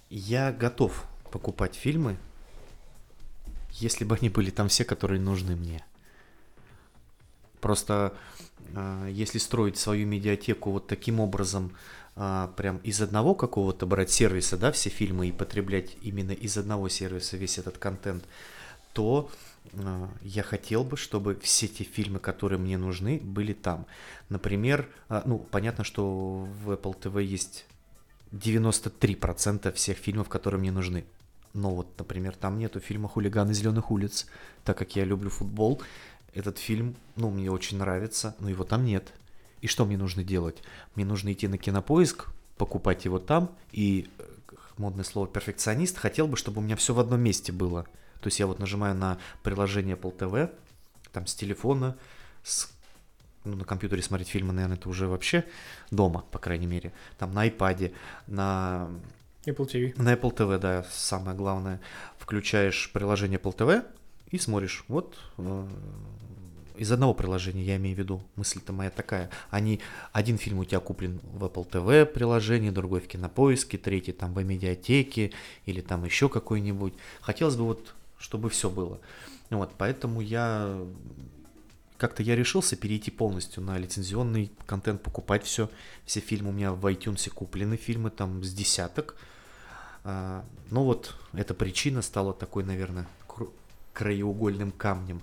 Я готов покупать фильмы, если бы они были там все, которые нужны мне. Просто а, если строить свою медиатеку вот таким образом, а, прям из одного какого-то брать сервиса, да, все фильмы и потреблять именно из одного сервиса весь этот контент, то а, я хотел бы, чтобы все те фильмы, которые мне нужны, были там. Например, ну, понятно, что в Apple TV есть 93% всех фильмов, которые мне нужны. Но вот, например, там нету фильма «Хулиганы зеленых улиц», так как я люблю футбол. Этот фильм, ну, мне очень нравится, но его там нет. И что мне нужно делать? Мне нужно идти на кинопоиск, покупать его там, и э, модное слово перфекционист, хотел бы, чтобы у меня все в одном месте было. То есть я вот нажимаю на приложение Apple TV, там с телефона, с ну, на компьютере смотреть фильмы, наверное, это уже вообще дома, по крайней мере. Там на iPad, на,
Apple TV.
на Apple TV, да, самое главное. Включаешь приложение Apple TV и смотришь. Вот э, из одного приложения, я имею в виду, мысль-то моя такая. Они, один фильм у тебя куплен в Apple TV приложении, другой в Кинопоиске, третий там в медиатеке или там еще какой-нибудь. Хотелось бы вот, чтобы все было. Вот, поэтому я как-то я решился перейти полностью на лицензионный контент, покупать все. Все фильмы у меня в iTunes куплены, фильмы там с десяток. А, но вот эта причина стала такой, наверное, краеугольным камнем,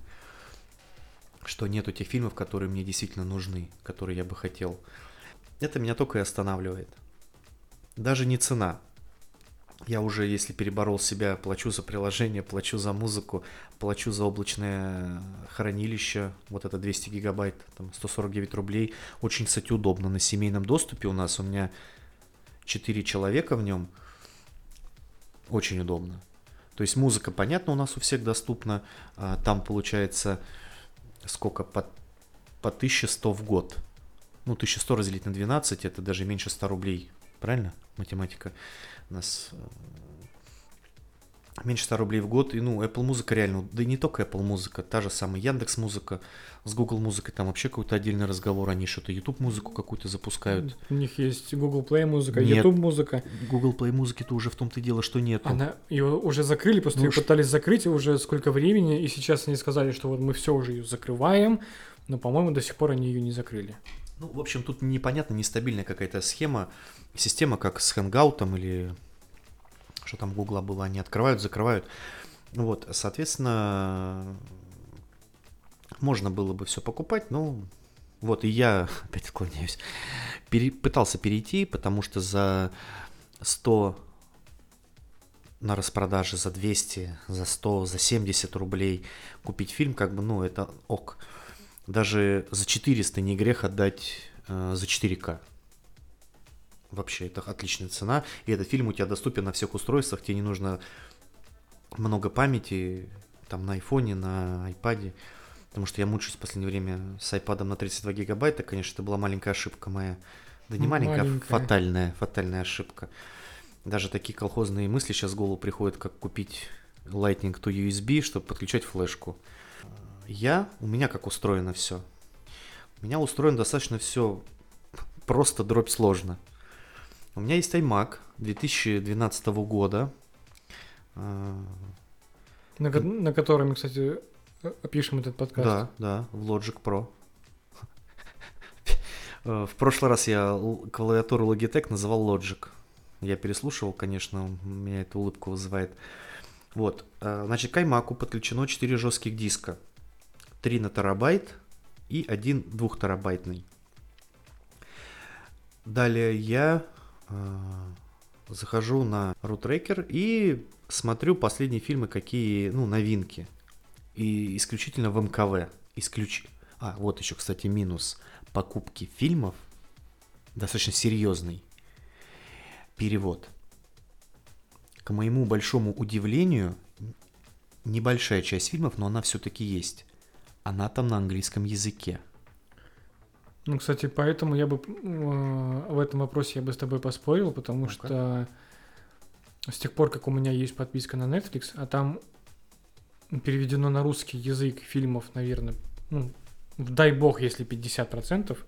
что нету тех фильмов, которые мне действительно нужны, которые я бы хотел. Это меня только и останавливает. Даже не цена. Я уже, если переборол себя, плачу за приложение, плачу за музыку, плачу за облачное хранилище, вот это 200 гигабайт, там 149 рублей. Очень, кстати, удобно на семейном доступе у нас, у меня 4 человека в нем, очень удобно. То есть музыка, понятно, у нас у всех доступна, а, там получается сколько, по, по 1100 в год. Ну, 1100 разделить на 12, это даже меньше 100 рублей, правильно? Математика нас э, меньше 100 рублей в год. И, ну, Apple музыка реально, да и не только Apple музыка, та же самая Яндекс музыка, с Google музыкой там вообще какой-то отдельный разговор, они что-то YouTube музыку какую-то запускают.
У них есть Google Play музыка,
Нет.
YouTube музыка.
Google Play музыки-то уже в том-то и дело, что нету.
Она ее уже закрыли, просто
Ну
ее
ш-
пытались закрыть уже сколько времени, и сейчас они сказали, что вот мы все уже ее закрываем, но, по-моему, до сих пор они ее не закрыли.
Ну, в общем, тут непонятно, нестабильная какая-то схема, система, как с Hangout или что там Гугла было, они открывают, закрывают. Вот, соответственно, можно было бы все покупать, но вот и я, опять отклоняюсь, пере- пытался перейти, потому что за 100 на распродаже за 200, за 100, за 70 рублей купить фильм, как бы, ну, это ок. Даже за 400 не грех отдать э, за 4К. Вообще, это отличная цена. И этот фильм у тебя доступен на всех устройствах. Тебе не нужно много памяти там на айфоне, на айпаде. Потому что я мучаюсь в последнее время с айпадом на 32 гигабайта. Конечно, это была маленькая ошибка моя. Да не маленькая, а
Маленькая.
фатальная, фатальная ошибка. Даже такие колхозные мысли сейчас в голову приходят, как купить Lightning to USB, чтобы подключать флешку. Я, у меня как устроено все. У меня устроено достаточно все просто дробь сложно. У меня есть iMac 2012 года. А,
На, ко- на котором, кстати, э, пишем этот подкаст.
Да, да, в Logic Pro. Э, В прошлый раз я клавиатуру Logitech называл Logic. Я переслушивал, конечно, у меня это улыбку вызывает. Вот, э, значит, к iMac подключено 4 жестких диска. 3 на терабайт и один двухтерабайтный. Далее я захожу на RootRacker и смотрю последние фильмы, какие, ну, новинки. И исключительно в МКВ. Исключ... А, вот еще, кстати, минус покупки фильмов. Достаточно серьезный перевод. К моему большому удивлению, небольшая часть фильмов, но она все-таки есть. Она там на английском языке.
Ну, кстати, поэтому я бы э, в этом вопросе я бы с тобой поспорил, потому
Ну-ка.
что с тех пор, как у меня есть подписка на Netflix, а там переведено на русский язык фильмов, наверное, ну, дай бог, если 50%,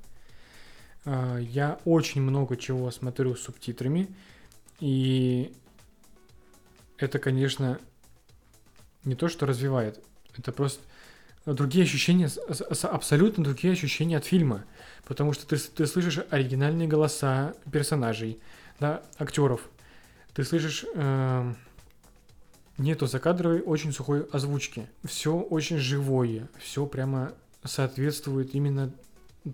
э, я очень много чего смотрю с субтитрами, и это, конечно, не то, что развивает, это просто другие ощущения, абсолютно другие ощущения от фильма. Потому что ты, ты слышишь оригинальные голоса персонажей, да, актеров. Ты слышишь эм, нету закадровой очень сухой озвучки. Все очень живое, все прямо соответствует именно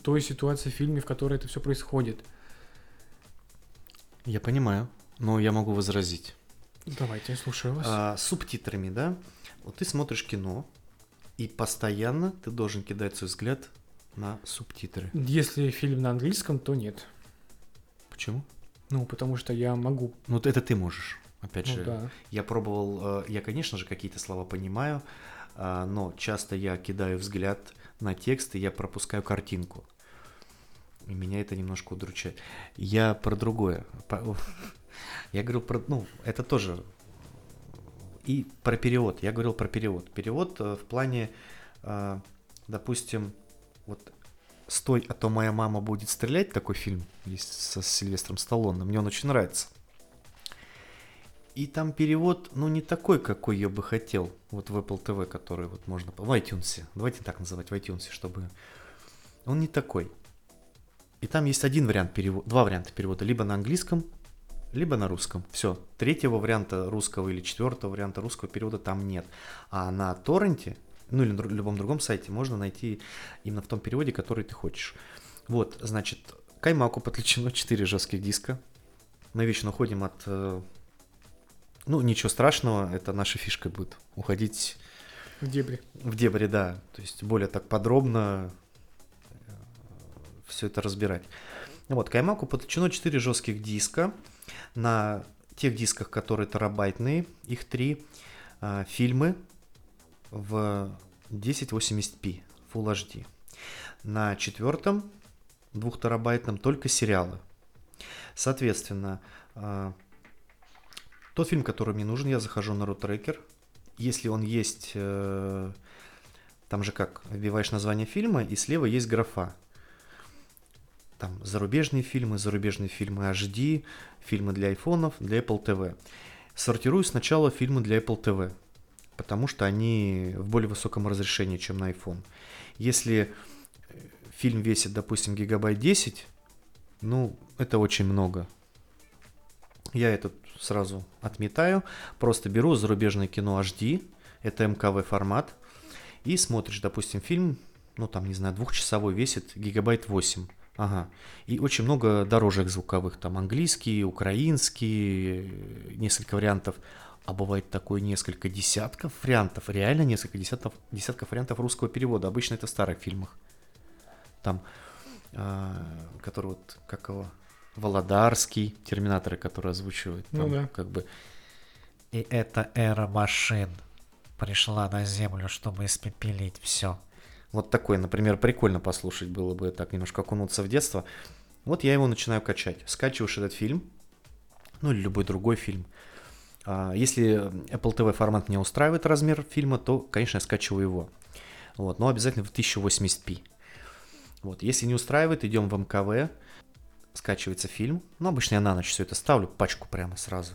той ситуации в фильме, в которой это все происходит.
Я понимаю, но я могу возразить.
Давайте, я слушаю вас.
А, субтитрами, да? Вот ты смотришь кино, и постоянно ты должен кидать свой взгляд на субтитры.
Если фильм на английском, то нет.
Почему?
Ну, потому что я могу.
Ну, это ты можешь. Опять
Ну
же,
да.
я пробовал, э, я, конечно же, какие-то слова понимаю, а, но часто я кидаю взгляд на текст, и я пропускаю картинку. И меня это немножко удручает. Я про другое. Я говорил про, ну, это тоже и про перевод. Я говорил про перевод. Перевод э, в плане, э, допустим, вот «Стой, а то моя мама будет стрелять» такой фильм есть со Сильвестром Сталлоне. Мне он очень нравится. И там перевод, ну, не такой, какой я бы хотел. Вот в Apple TV, который вот можно... В iTunes. Давайте так называть, в iTunes, чтобы... Он не такой. И там есть один вариант перевода, два варианта перевода. Либо на английском, либо на русском. Все. Третьего варианта русского или четвертого варианта русского перевода там нет. А на торренте, ну или на любом другом сайте можно найти именно в том переводе, который ты хочешь. Вот, значит, к iMac подключено 4 жестких диска. Мы вечно уходим от э, Ну, ничего страшного, это наша фишка будет. Уходить
В дебри.
в дебри, да. То есть более так подробно все это разбирать. Вот, к iMac подключено 4 жестких диска. На тех дисках, которые терабайтные, их три, а, фильмы в 1080p Full HD. На четвертом двухтерабайтном только сериалы. Соответственно, а, тот фильм, который мне нужен, я захожу на RootTracker. Если он есть, э, там же как, вбиваешь название фильма, и слева есть графа. Там зарубежные фильмы, зарубежные фильмы HD, фильмы для айфонов, для Apple TV. Сортирую сначала фильмы для Apple TV, потому что они в более высоком разрешении, чем на iPhone. Если э, фильм весит, допустим, гигабайт 10, ну, это очень много. Я этот сразу отметаю. Просто беру зарубежное кино HD, это МКВ формат, и смотришь, допустим, фильм, ну там, не знаю, двухчасовой весит гигабайт 8. Ага. И очень много дорожек звуковых, там английский, украинский, несколько вариантов. А бывает такое несколько десятков вариантов, реально несколько десятков, десятков вариантов русского перевода. Обычно это в старых фильмах. Там, э, который вот, как его, Володарский, терминаторы, которые озвучивают.
Ну
Там,
да.
Как бы,
И эта эра машин пришла на Землю, чтобы испепелить все.
Вот такой, например, прикольно послушать было бы так немножко окунуться в детство. Вот я его начинаю качать. Скачиваешь этот фильм, ну или любой другой фильм. А, Если Apple TV формат меня устраивает размер фильма, то, конечно, я скачиваю его. Вот, но обязательно в 1080p. Вот, если не устраивает, идем в МКВ, скачивается фильм. Ну, обычно я на ночь все это ставлю, пачку прямо сразу.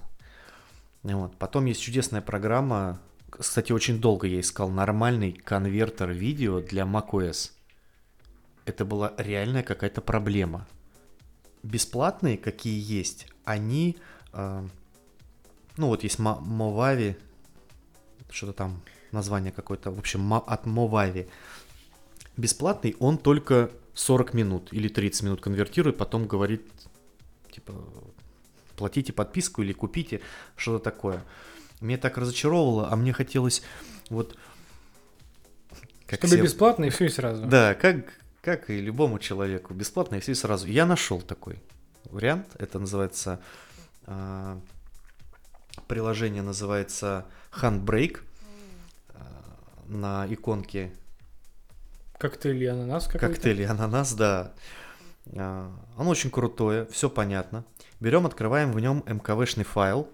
Вот. Потом есть чудесная программа, кстати, очень долго я искал нормальный конвертер видео для macOS. Это была реальная какая-то проблема. Бесплатные, какие есть, они... э, ну, вот есть Movavi, что-то там, название какое-то, в общем, от Movavi. Бесплатный он только 40 минут или 30 минут конвертирует, потом говорит, типа, платите подписку или купите, что-то такое. Меня так разочаровывало, а мне хотелось вот... Как
Чтобы
все-
бесплатно и все и сразу.
Да, как, как и любому человеку, бесплатно и все сразу. Я нашел такой вариант, это называется... а, приложение называется Handbrake. а, на иконке
Коктейль и ананас какой-то.
Коктейли ананас, да. А, Оно очень крутое, все понятно. Берем, открываем в нем МКВшный файл,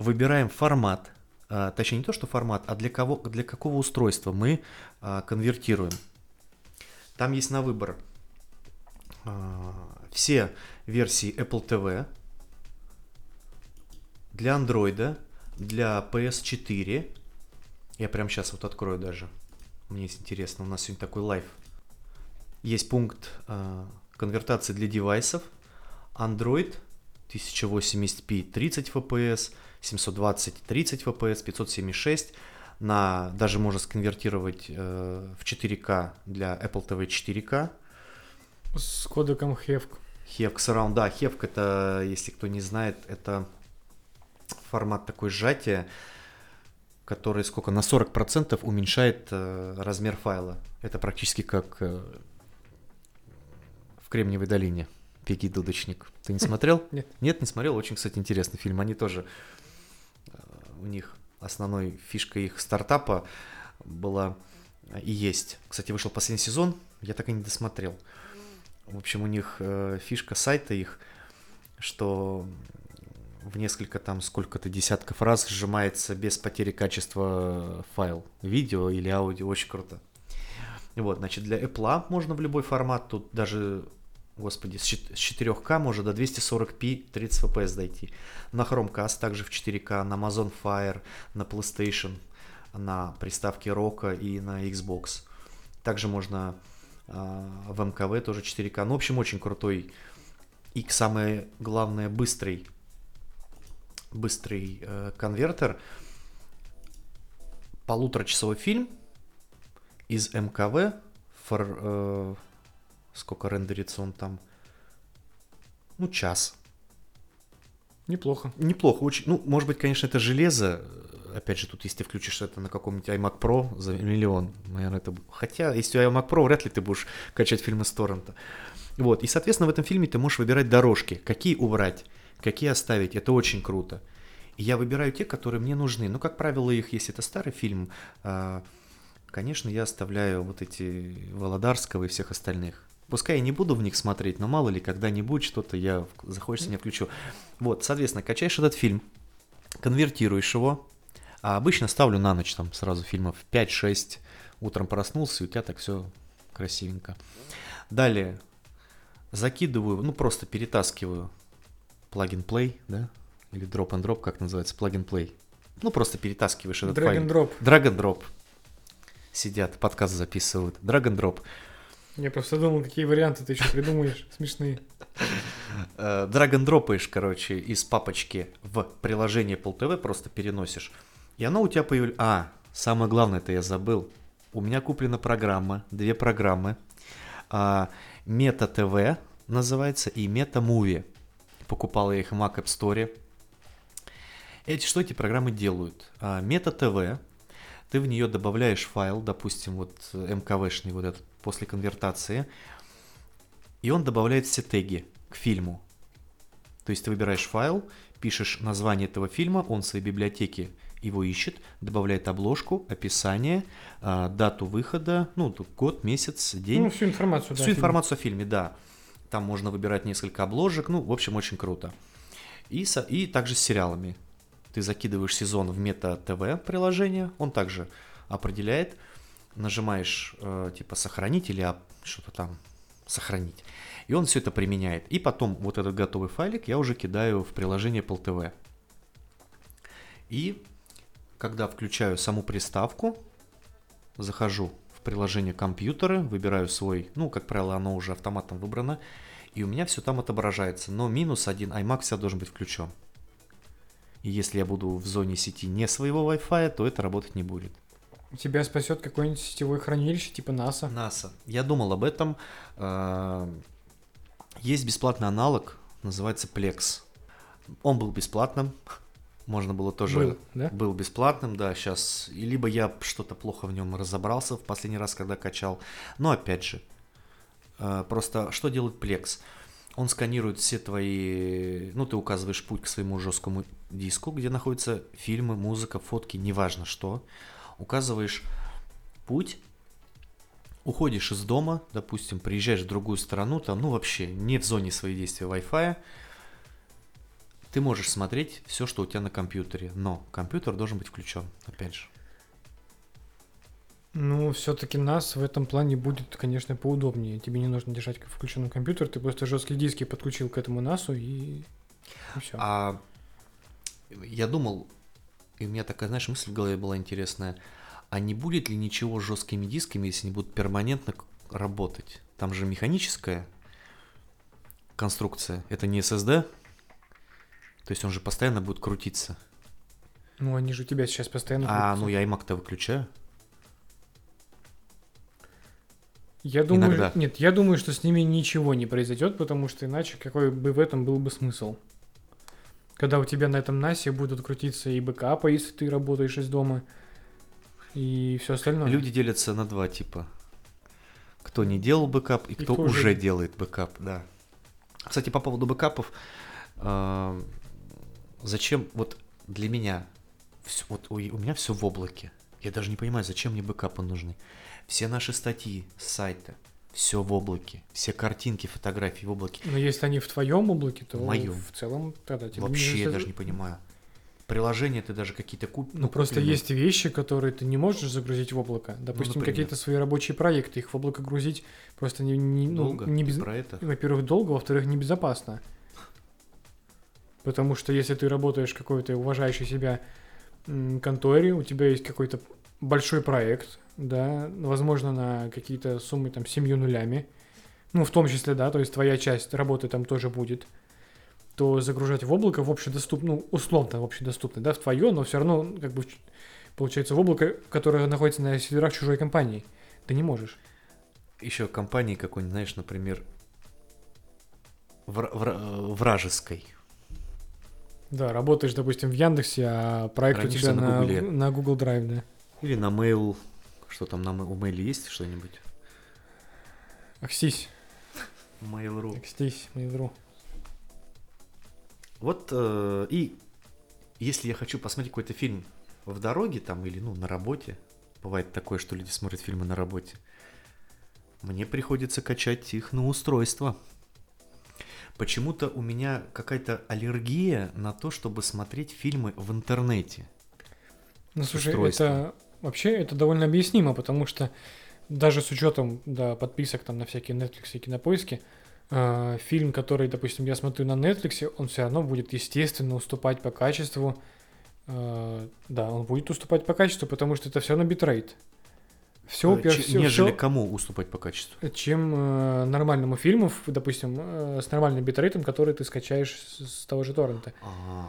выбираем формат, а, точнее не то, что формат, а для, кого, для какого устройства мы а, конвертируем. Там есть на выбор а, все версии Apple TV для Android, для PS4. Я прямо сейчас вот открою даже. Мне интересно, у нас сегодня такой лайв. Есть пункт конвертации для девайсов. Android 1080p 30 fps, 720 30 fps, 576. На, даже можно сконвертировать э, в 4К для Apple TV 4K.
С кодеком HEVC.
Hevc Surround, да, Hevc это, если кто не знает, это формат такой сжатия, который сколько, на 40% уменьшает э, размер файла. Это практически как э, в Кремниевой долине. Пеги Дудочник. Ты не смотрел?
Нет.
Нет, не смотрел. Очень, кстати, интересный фильм. Они тоже, у них основной фишкой их стартапа была и есть. Кстати, вышел последний сезон, я так и не досмотрел. В общем, у них э, фишка сайта их, что в несколько там сколько-то десятков раз сжимается без потери качества файл видео или аудио. Очень круто. Вот, значит, для Apple можно в любой формат, тут даже, господи, с чет- с 4К можно до 240p 30 fps дойти. На Chromecast также в 4К, на Amazon Fire, на PlayStation, на приставке Roku и на Xbox. Также можно а, в МКВ тоже 4К. Ну, в общем, очень крутой и самое главное быстрый быстрый э, конвертер. Полуторачасовой фильм из МКВ. фор- э, сколько рендерится он там? Ну, час.
Неплохо.
Неплохо, очень. Ну, может быть, конечно, это железо. Опять же, тут, если ты включишь это на каком-нибудь iMac Pro за миллион, наверное, это... Хотя, если у iMac Pro, вряд ли ты будешь качать фильмы с торрента. Вот, и, соответственно, в этом фильме ты можешь выбирать дорожки, какие убрать, какие оставить. Это очень круто. И я выбираю те, которые мне нужны. Ну, как правило, их, если это старый фильм, а, конечно, я оставляю вот эти Володарского и всех остальных. Пускай я не буду в них смотреть, но мало ли, когда-нибудь что-то я захочется, не включу. Вот, соответственно, качаешь этот фильм, конвертируешь его, а обычно ставлю на ночь там сразу фильмов 5-6, утром проснулся, и у тебя так все красивенько. Далее закидываю, ну просто перетаскиваю плагин play, да, или drop and drop, как называется, плагин play. Ну просто перетаскиваешь этот
Drag
файл.
and drop.
Drag and drop. Сидят, подкаст записывают. Drag and drop.
Я просто думал, какие варианты ты еще придумаешь. Смешные.
Э, Drag and дропаешь, короче, из папочки в приложение PolTV, просто переносишь. И оно у тебя появляется... А, самое главное, это я забыл. У меня куплена программа, две программы. А, Meta TV называется и Meta Movie. Покупал я их в Mac App Store. Эти, что эти программы делают? А, Meta TV, ты в нее добавляешь файл, допустим, вот э, МКВшный вот этот после конвертации, и он добавляет все теги к фильму. То есть ты выбираешь файл, пишешь название этого фильма, он в своей библиотеке его ищет, добавляет обложку, описание, а, дату выхода, ну, год, месяц, день.
Ну, всю информацию. да,
Всю
фильм.
информацию о фильме, да. Там можно выбирать несколько обложек, ну, в общем, очень круто. И, со- и также с сериалами. Ты закидываешь сезон в мета-ТВ приложение, он также определяет, нажимаешь э, типа сохранить или ап- что-то там сохранить. И он все это применяет. И потом вот этот готовый файлик я уже кидаю в приложение PLTV. И когда включаю саму приставку, захожу в приложение компьютера, выбираю свой, ну, как правило, оно уже автоматом выбрано, и у меня все там отображается. Но минус один, iMac всегда должен быть включен. И если я буду в зоне сети не своего Wi-Fi, то это работать не будет.
Тебя спасет какое-нибудь сетевое хранилище типа NASA.
NASA. Я думал об этом. Э, Есть бесплатный аналог, называется Plex. Он был бесплатным. Можно было тоже...
Был, да?
Был бесплатным, да, сейчас. И либо я что-то плохо в нем разобрался в последний раз, когда качал. Но опять же, э, просто что делает Plex? Он сканирует все твои... Ну, ты указываешь путь к своему жесткому диску, где находятся фильмы, музыка, фотки, неважно что. Указываешь путь, уходишь из дома, допустим, приезжаешь в другую страну, там, ну, вообще не в зоне своих действия Wi-Fi, ты можешь смотреть все, что у тебя на компьютере, но компьютер должен быть включен, опять же.
Ну, все-таки нас в этом плане будет, конечно, поудобнее. Тебе не нужно держать включенный компьютер, ты просто жесткие диски подключил к этому NAS и, все.
А я думал, и у меня такая, знаешь, мысль в голове была интересная, а не будет ли ничего с жесткими дисками, если они будут перманентно работать? Там же механическая конструкция, это не SSD, то есть он же постоянно будет крутиться.
Ну, они же у тебя сейчас постоянно...
А,
крутятся.
ну я iMac-то выключаю.
Я думаю,
иногда.
нет, я думаю, что с ними ничего не произойдет, потому что иначе какой бы в этом был бы смысл? Когда у тебя на этом NAS е будут крутиться и бэкапы, если ты работаешь из дома, и все остальное.
Люди делятся на два типа. Кто не делал бэкап и кто,
кто
уже делает бэкап, да. Кстати, по поводу бэкапов, а, зачем вот для меня всё- вот у, у меня все в облаке. Я даже не понимаю, зачем мне бэкапы нужны. Все наши статьи с сайта, все в облаке, все картинки, фотографии в облаке.
Но если они в твоем облаке, то
В моем.
в целом тогда тебе не
Вообще я
нужно-
даже не понимаю. Приложения ты даже какие-то куп...
Ну, просто
купленные.
есть вещи, которые ты не можешь загрузить в облако. Допустим,
например?
какие-то свои рабочие проекты, их в облако грузить просто не, не- ну,
долго
не без-
про это.
Во-первых, долго, во-вторых, небезопасно. Потому что если ты работаешь в какой-то уважающей себя конторе, у тебя есть какой-то большой проект, да, возможно, на какие-то суммы там семью нулями, ну, в том числе, да, то есть твоя часть работы там тоже будет, то загружать в облако в общедоступно, ну, условно в общедоступно, да, в твое, но все равно, как бы, получается, в облако, которое находится на серверах чужой компании, ты не можешь.
еще компании какой-нибудь, знаешь, например, вра- вра- э, вражеской.
Да, работаешь, допустим, в Яндексе, а проект у
Хранишься
тебя
на
на,
Гугле.
на Google Drive, да.
Или на mail. Что там на ма- у мейле есть что-нибудь?
Акстись,
Mail.ru.
акстись, Mail.ru.
Вот э, и если я хочу посмотреть какой-то фильм в дороге там или ну на работе, бывает такое, что люди смотрят фильмы на работе, мне приходится качать их на устройство. Почему-то у меня какая-то аллергия на то, чтобы смотреть фильмы в интернете.
Ну, слушай,
устройство.
это вообще это довольно объяснимо, потому что даже с учетом да, подписок там на всякие Netflix и кинопоиски, э, фильм, который, допустим, я смотрю на Netflix, он все равно будет, естественно, уступать по качеству. Э, да, он будет уступать по качеству, потому что это все равно битрейт. Все,
Э, че- нежели кому уступать по качеству.
чем э, нормальному фильму, допустим, э, с нормальным битрейтом, который ты скачаешь с, с того же торрента.
А.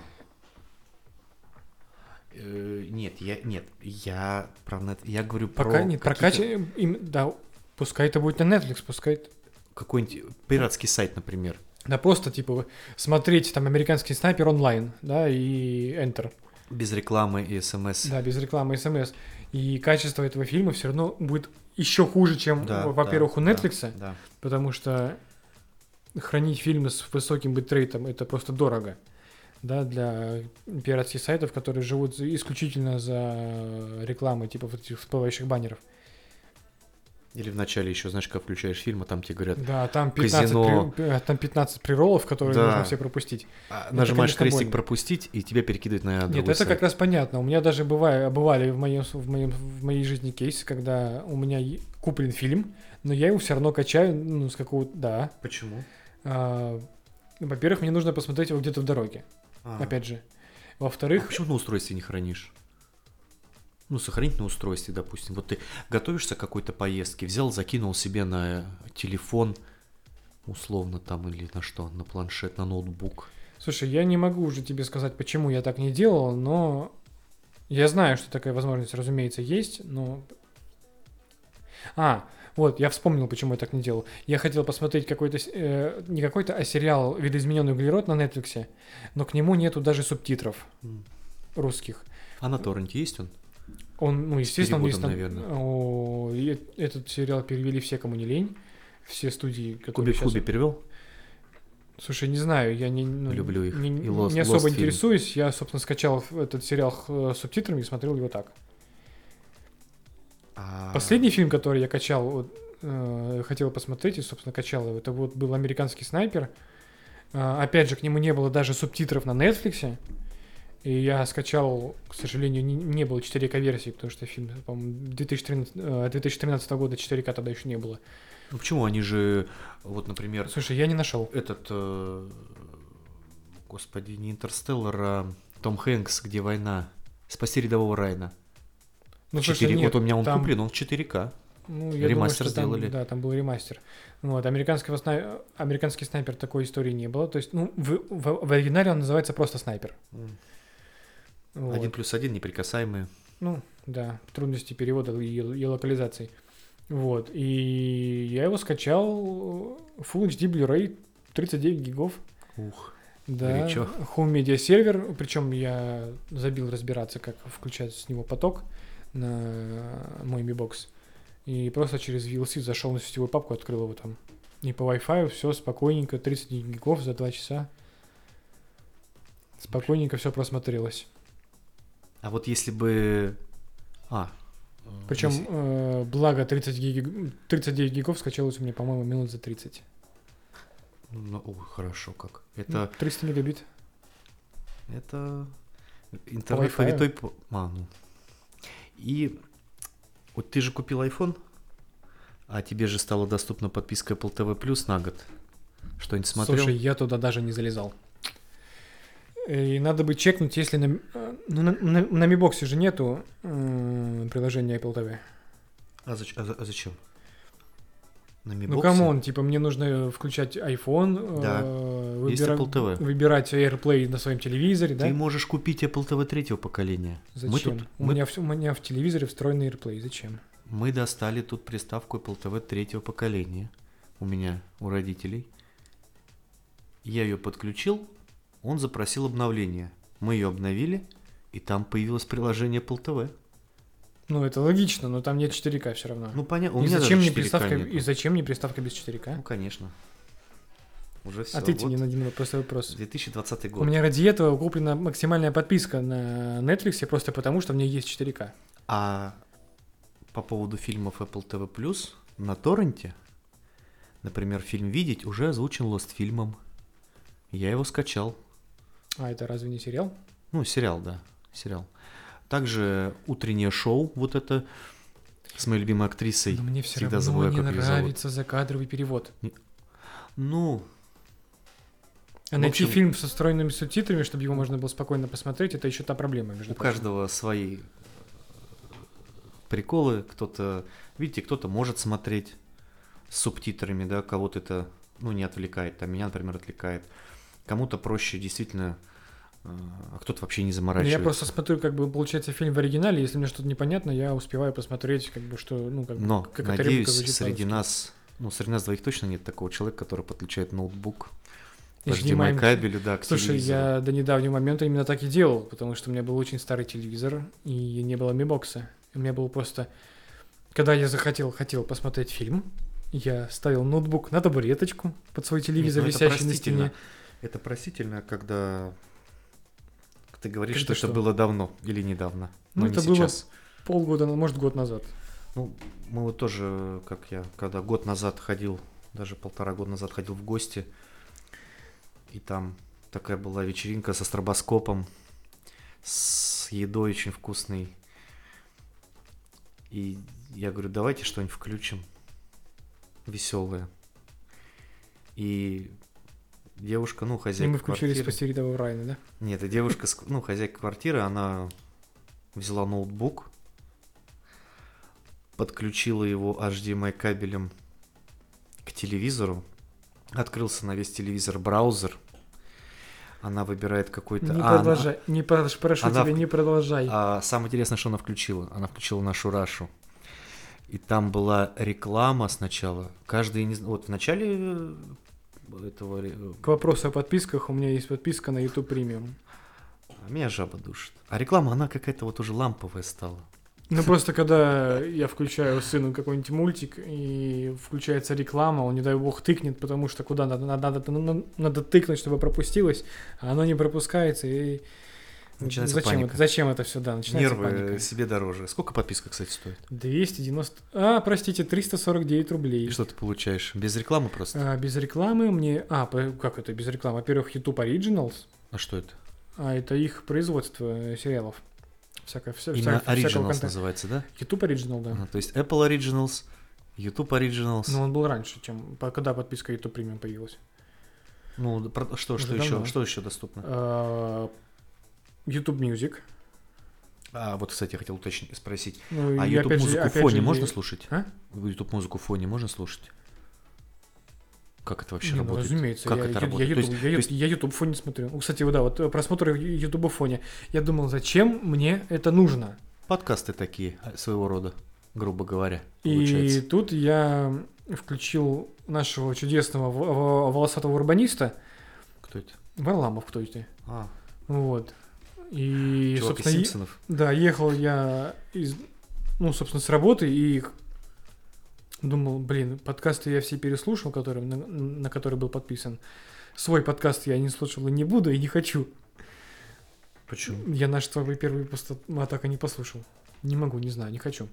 Э, Нет, я нет, я нет, я говорю
Пока
про
не прокачивай, им, да, пускай это будет на Netflix, пускай
какой-нибудь пиратский сайт, например.
Да просто, типа, смотреть там американский снайпер онлайн, да, и Enter,
Без рекламы и смс.
да, без рекламы смс. И качество этого фильма все равно будет еще хуже, чем,
Да,
во-первых,
да,
у
да,
Netflix,
Да.
потому что хранить фильмы с высоким битрейтом это просто дорого. Да, для пиратских сайтов, которые живут исключительно за рекламой, типа вот этих всплывающих баннеров.
Или вначале еще, знаешь, как включаешь фильм, а там тебе говорят,
Да, там 15,
Казино.
при- там 15 приролов, которые
Да.
нужно все пропустить.
а,
Это,
нажимаешь
конечно,
крестик
больно.
пропустить, и тебя перекидывает на другой
Нет, это
сайт.
как раз понятно. У меня даже бывает, бывали в, моем, в, моем, в моей жизни кейсы, когда у меня куплен фильм, но я его все равно качаю, ну, с какого-то... Да.
Почему?
А, во-первых, мне нужно посмотреть его где-то в дороге,
А.
опять же.
А
Во-вторых,
почему на устройстве не хранишь? Ну, сохранить на устройстве, допустим. Вот ты готовишься к какой-то поездке, взял, закинул себе на телефон, условно там, или на что, на планшет, на ноутбук.
слушай, я не могу уже тебе сказать, почему я так не делал, но я знаю, что такая возможность, разумеется, есть, но... А, вот, я вспомнил, почему я так не делал. Я хотел посмотреть какой-то, э, не какой-то, а сериал «Видоизмененный углерод» на Netflix, но к нему нету даже субтитров
М.
русских.
А на торренте есть он?
Он, ну, естественно, он есть там-
наверное.
О, этот сериал перевели все, кому не лень. Все студии, которые
Куби в
щас-
Кубе перевел?
Слушай, не знаю, я не, ну,
Люблю их.
не,
И Lost-
не особо
Lost
интересуюсь. Я, собственно, скачал этот сериал э, с субтитрами и смотрел его так.
А,
Последний фильм, который я качал, вот, э, хотел посмотреть и, собственно, качал его, это вот был «Американский снайпер». А, опять же, к нему не было даже субтитров на Netflix. И я скачал, к сожалению, не, не было 4К-версии, потому что фильм, по-моему, 2013, э, 2013 года 4К тогда еще не было.
Ну почему? Они же, вот, например,
Слушай, я не нашел.
этот, э, господи, не Интерстеллар, а Том Хэнкс, где война. Спасти рядового Райна.
Ну,
4,
слушай, нет,
вот у меня он
там-
куплен, он в 4К.
Ну, я
Ремастер
думаю, что там,
сделали.
да, там был ремастер. Вот, американского сна- американский снайпер такой истории не было. То есть, ну, в, в- в оригинале он называется просто снайпер. Вот.
Один плюс один, неприкасаемые.
Ну, да, трудности перевода и, и локализации. Вот, и я его скачал Full HD Blu-ray 39 гигов.
Ух.
Да,
Горячо.
Home Media сервер, причем я забил разбираться, как включать с него поток на мой Mi Box. И просто через VLC зашел на сетевую папку, открыл его там. И по Wi-Fi все спокойненько, 30 гигов за 2 часа. Спокойненько все просмотрелось.
А вот если бы... А. э,
Причем,
если-
э, благо 30 гиг... 39 гигов скачалось у меня, по-моему, минут за 30.
Ну, ой, хорошо как. Это...
300 мегабит.
Это... Интернет по- А, ну. И... Вот ты же купил iPhone, а тебе же стала доступна подписка Apple TV Plus на год. Что-нибудь смотрел?
Слушай, я туда даже не залезал. И надо бы чекнуть, если на, э, ну, на, на, на Mi Box же нету э, приложения Apple TV.
А, зач- а а зачем? На Mi
Ну,
come
on, типа мне нужно включать iPhone,
Да.
э,
Есть
выбира-
Apple TV.
выбирать AirPlay на своем телевизоре, да?
Ты можешь купить Apple TV третьего поколения.
Зачем?
Мы, тут,
у,
мы,
меня в, у меня в телевизоре встроенный AirPlay. Зачем?
мы достали тут приставку Apple TV третьего поколения. У меня, у родителей. Я ее подключил, он запросил обновление. Мы ее обновили, и там появилось приложение PLTV.
Ну, это логично, но там нет 4К все равно.
Ну, понятно, у
и, зачем мне
4К
приставка,
нету.
и зачем мне приставка без 4К?
Ну, конечно. Уже все.
Ответьте мне на один вопрос. вопрос.
2020
У
год.
меня ради этого куплена максимальная подписка на Netflix просто потому, что в ней есть 4К.
А по поводу фильмов Apple TV+, на торренте, например, фильм «Видеть» уже озвучен Лостфильмом. Я его скачал.
А это разве не сериал?
Ну, сериал, да, сериал. Также утреннее шоу, вот это, с моей любимой актрисой.
Но мне все
Всегда
равно
забываю,
не
как
нравится закадровый перевод.
Ну,
А найти
общем-
фильм со встроенными субтитрами, чтобы его можно было спокойно посмотреть, это еще та проблема, между
у
прочим.
каждого свои приколы. Кто-то, видите, кто-то может смотреть с субтитрами, да, кого-то это, ну, не отвлекает. Там меня, например, отвлекает. Кому-то проще действительно, а кто-то вообще не заморачивается.
Я просто смотрю, как бы получается фильм в оригинале, если мне что-то непонятно, я успеваю посмотреть, как бы что, ну, как
Но,
как
надеюсь, среди нас, ну, среди нас двоих точно нет такого человека, который подключает ноутбук к
HDMI.
HDMI кабелю, да, к
Слушай,
телевизору.
я до недавнего момента именно так и делал, потому что у меня был очень старый телевизор, и не было мибокса. У меня был просто... Когда я захотел, хотел посмотреть фильм, я ставил ноутбук на табуреточку под свой телевизор,
Нет, ну это
висящий на стене.
Это простительно, когда ты говоришь,
Когда
что,
что?
это было давно или недавно,
Ну,
но не
это было-
сейчас.
Полгода, может, год назад.
Ну, мы вот тоже, как я, когда год назад ходил, даже полтора года назад ходил в гости, и там такая была вечеринка со стробоскопом, с едой очень вкусной. И я говорю, давайте что-нибудь включим веселое. И девушка, ну,
И
хозяйка
мы включили
квартиры-
«Спасти рядового Райана», да?
нет, и девушка, ну, хозяйка квартиры, она взяла ноутбук, подключила его HDMI кабелем к телевизору, открылся на весь телевизор браузер, она выбирает какой-то...
Не
а, она-
продолжай, не прош- прошу
она
тебя, не продолжай.
а самое интересное, что она включила? Она включила нашу Рашу. И там была реклама сначала. Каждый, не вот в начале э, этого... ре-
К вопросу о подписках, у меня есть подписка на YouTube Premium.
А Меня жаба душит. А реклама, она какая-то вот уже ламповая стала.
Ну просто когда я включаю сыну какой-нибудь мультик и включается реклама, он не дай бог тыкнет, потому что куда надо, надо, надо- надо тыкнуть, чтобы пропустилось, а оно не пропускается и
Начинается
зачем
паника.
это, зачем это все, да, начинается
Нервы
паника.
себе дороже. Сколько подписка, кстати, стоит?
290, а, простите, 349 рублей.
И что ты получаешь? Без рекламы просто?
А, без рекламы мне, а, как это без рекламы? Во-первых, YouTube Originals,
А что это?
а это их производство э, сериалов. Всякое, вся,
Именно
вся-
Originals
контента.
называется, да?
YouTube Original, да.
Ага, то есть Apple Originals, YouTube Originals.
Но он был раньше, чем когда подписка YouTube Premium появилась.
Ну, что, что еще,
давно.
что еще доступно?
А, YouTube Music.
А, вот, кстати, я хотел уточнить, спросить.
Ну,
А
и
YouTube музыку в фоне
же,
можно
и-
слушать?
А?
YouTube музыку в фоне можно слушать? Как это вообще
Не, ну,
работает?
разумеется,
Как
я,
это
я-
работает?
я YouTube,
есть-
я,
есть-
я YouTube фоне смотрю. Ну, Кстати, вот да, вот э, просмотры YouTube в фоне. Я думал, зачем мне это нужно?
Подкасты такие, а, своего рода, грубо говоря,
И
получается.
тут я включил нашего чудесного волосатого урбаниста.
Кто это?
Варламов кто это?
А,
Вот. И,
чувак из
собственно, е-
Симпсонов.
Да, ехал я из, ну, собственно, с работы и думал, блин, подкасты я все переслушал, который, на, на который был подписан. Свой подкаст я не слушал и не буду, и не хочу.
Почему?
Я наш твой первый выпуск так и не послушал. Не могу, не знаю, не хочу.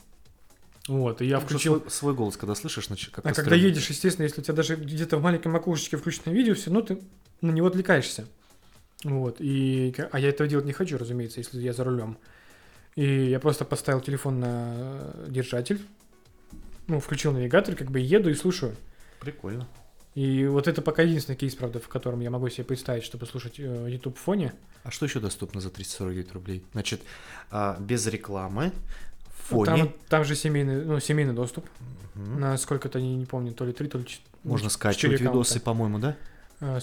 Вот, и я
Потому что
включил...
свой, свой голос, когда слышишь, значит, как-то
А когда
стрёмно.
едешь, естественно, если у тебя даже где-то в маленьком окошечке включено видео, все равно ты на него отвлекаешься. Вот. И, а я этого делать не хочу, разумеется, если я за рулем. И я просто поставил телефон на э, держатель, ну, включил навигатор, как бы еду и слушаю.
Прикольно.
И вот это пока единственный кейс, правда, в котором я могу себе представить, чтобы слушать э, YouTube в фоне.
А что еще доступно за 349 рублей? Значит, а, без рекламы, в фоне.
Там, там же семейный, ну, семейный доступ.
Мгм.
На сколько-то, не, не помню, то ли 3, то ли 4.
Можно скачивать видосы, по-моему, да?
Э,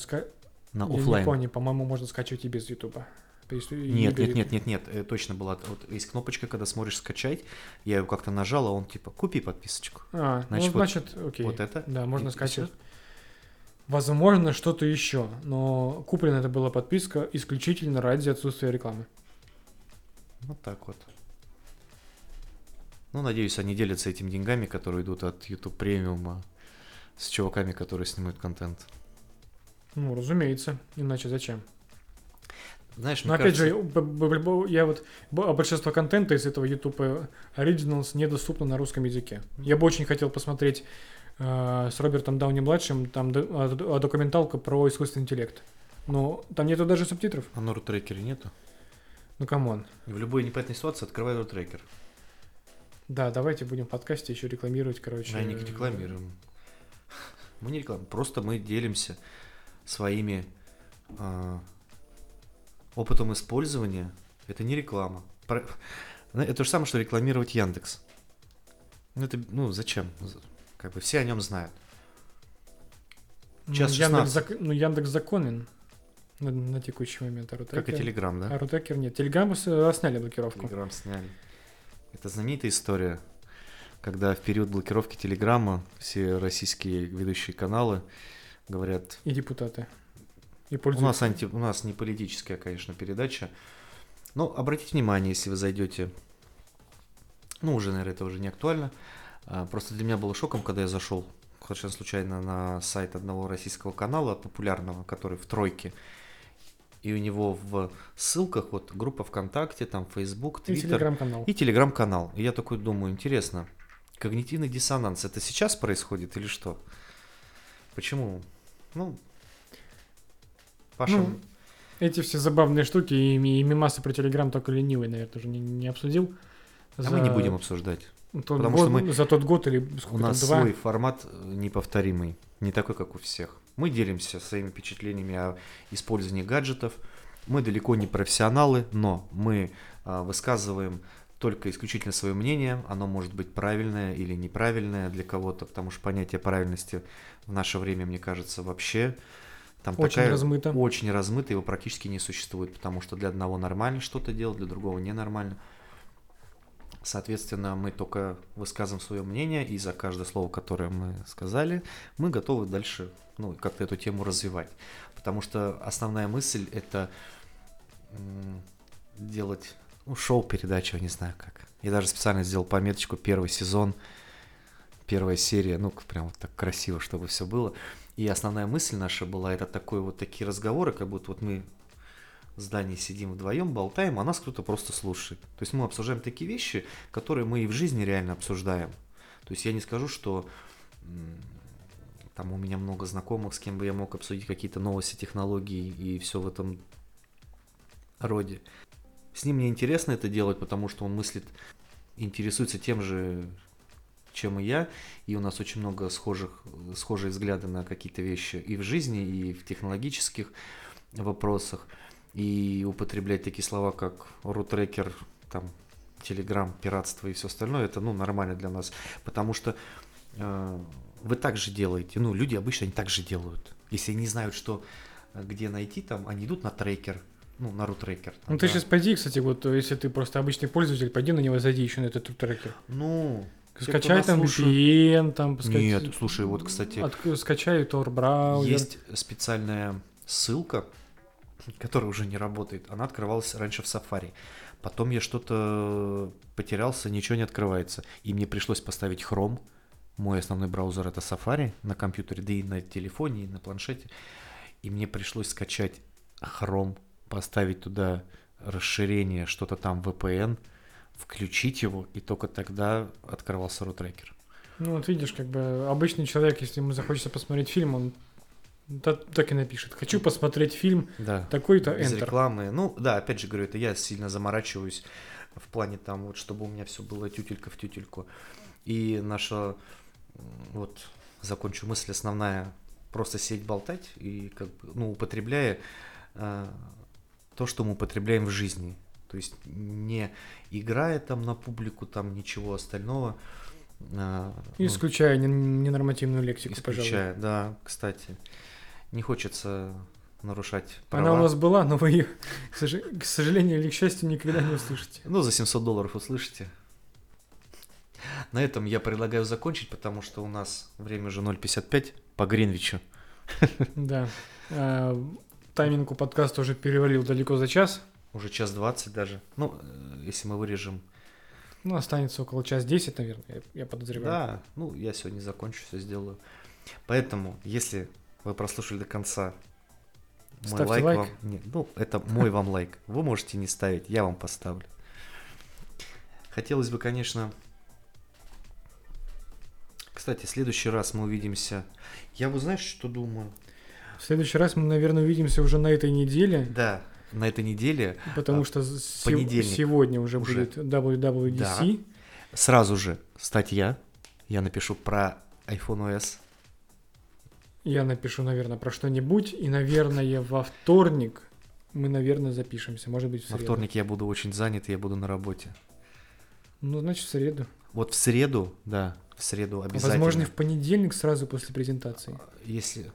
На
Я не
оффлайн.
помню, по-моему, можно скачивать и без Ютуба. И
Нет, нет, нет, нет, нет, э, точно была. Вот есть кнопочка, когда смотришь скачать, я ее как-то нажал, а он типа купи подписочку.
А,
Значит,
ну,
вот-
значит, окей.
вот это
Да, можно
и- и
скачивать. Возможно, что-то еще, но куплена это была подписка исключительно ради отсутствия рекламы.
Вот так вот. Ну, надеюсь, они делятся этими деньгами, которые идут от YouTube премиума с чуваками, которые снимают контент.
Ну, разумеется, иначе зачем?
Знаешь,
Но опять
кажется,
же, я вот а большинство контента из этого YouTube Originals недоступно на русском языке. Я бы очень хотел посмотреть э, с Робертом Дауни младшим там а, а, документалку про искусственный интеллект. Но там нету даже субтитров.
а на рутрекере нету.
Ну come on.
В любой непонятной ситуации открывай рутрекер.
Да, давайте будем в подкасте еще рекламировать, короче.
Да, не рекламируем. Мы не рекламируем, просто мы делимся своими а, опытом использования. Это не реклама. Про- Зна- Это то же самое, что рекламировать Яндекс. Ну, это, ну, зачем? Как бы все о нем знают.
Ну,
Час
Яндекс,
16.
зак- ну, Яндекс законен на, на текущий момент. А
Как и Телеграм, да?
Рутекер нет. Телеграм э, сняли блокировку.
Телеграм сняли. Это знаменитая история, когда в период блокировки Телеграма все российские ведущие каналы говорят,
И депутаты. И
У нас, анти... у нас не политическая, конечно, передача. Но обратите внимание, если вы зайдете, ну, уже, наверное, это уже не актуально. А, Просто для меня было шоком, когда я зашел совершенно случайно на сайт одного российского канала, популярного, который в тройке. И у него в ссылках вот группа ВКонтакте, там Facebook,
И
Twitter
телеграм-канал.
и телеграм-канал. И я такой думаю, интересно, когнитивный диссонанс, это сейчас происходит или что? Почему? Ну, Паша,
Ну, Эти все забавные штуки и, и мимасы про Телеграм только ленивый, наверное, уже не, не обсудил.
а мы не будем обсуждать.
тот
потому
год-
что мы-
За тот год или
У
сколько
нас
там, два.
свой формат э, неповторимый, не такой, как у всех. Мы делимся своими впечатлениями о использовании гаджетов. Мы далеко не профессионалы, но мы а, высказываем только исключительно свое мнение. Оно может быть правильное или неправильное для кого-то, потому что понятие правильности в наше время, мне кажется, вообще там
Очень
такая-
размыто.
очень размыто, его практически не существует, потому что для одного нормально что-то делать, для другого ненормально. Соответственно, мы только высказываем свое мнение, и за каждое слово, которое мы сказали, мы готовы дальше ну, как-то эту тему развивать. Потому что основная мысль это делать ну, шоу-передачу, не знаю как. Я даже специально сделал пометочку первый сезон, первая серия, ну, прям вот так красиво, чтобы все было. И основная мысль наша была, это такой вот такие разговоры, как будто вот мы в здании сидим вдвоем, болтаем, а нас кто-то просто слушает. То есть мы обсуждаем такие вещи, которые мы и в жизни реально обсуждаем. То есть я не скажу, что там у меня много знакомых, с кем бы я мог обсудить какие-то новости, технологии и все в этом роде. С ним мне интересно это делать, потому что он мыслит, интересуется тем же, чем и я, и у нас очень много схожих, схожие взгляды на какие-то вещи и в жизни, и в технологических вопросах, и употреблять такие слова, как рутрекер, там, телеграм, пиратство и все остальное, это, ну, нормально для нас, потому что э, вы так же делаете, ну, люди обычно они так же делают, если они не знают, что, э, где найти, там, они идут на трекер, ну, на рутрекер. там,
Ну ты
да.
сейчас пойди, кстати, вот если ты просто обычный пользователь, пойди на него зайди еще на этот трекер.
Ну,
Скачай там VPN, там ска-
Нет, слушай, вот, кстати,
От- скачай Tor браузер.
Есть специальная ссылка, которая уже не работает. Она открывалась раньше в Safari. Потом я что-то потерялся, ничего не открывается. И мне пришлось поставить Chrome. Мой основной браузер это Safari на компьютере, да и на телефоне, и на планшете. И мне пришлось скачать Chrome, поставить туда расширение, что-то там VPN, включить его, и только тогда открывался рутрекер.
Ну вот видишь, как бы обычный человек, если ему захочется посмотреть фильм, он та- так и напишет. Хочу посмотреть фильм
Да.
такой-то
Без
Enter.
рекламы. Ну, да, опять же говорю, это я сильно заморачиваюсь в плане там, вот, чтобы у меня все было тютелька в тютельку. И наша, вот, закончу мысль основная, просто сеть болтать и, как бы, ну, употребляя э, то, что мы употребляем в жизни. То есть не играя там на публику, там ничего остального. э, ну,
Исключая нен- ненормативную лексику, пожалуй.
исключая, да, кстати. Не хочется нарушать
Она
права.
у вас была, но вы ее, к сожалению или к счастью, никогда не услышите.
Ну, за 700 долларов услышите. На этом я предлагаю закончить, потому что у нас время уже 0.55 по Гринвичу.
Да. А, Тайминг у подкаста уже перевалил далеко за час.
Уже час двадцать даже. Ну, э, если мы вырежем.
Ну, останется около час десять, наверное, я- подозреваю.
Да, ну, я сегодня закончу, все сделаю. Поэтому, если вы прослушали до конца, мой
Ставьте
лайк,
лайк.
вам... не, ну, это мой вам лайк. Вы можете не ставить, я вам поставлю. Хотелось бы, конечно... Кстати, в следующий раз мы увидимся... Я вот знаешь, что думаю?
В следующий раз мы, наверное, увидимся уже на этой неделе,
Да, на этой неделе
потому
А,
что сегодня уже,
уже.
будет WWDC.
сразу же статья. Я напишу про iPhone OS.
Я напишу, наверное, про что-нибудь, и, наверное, во вторник мы, наверное, запишемся. Может быть, в
Во
среду.
вторник я буду очень занят, я буду на работе.
Ну, значит, в среду.
Вот в среду, да, в среду обязательно.
Возможно, в понедельник сразу после презентации.
Если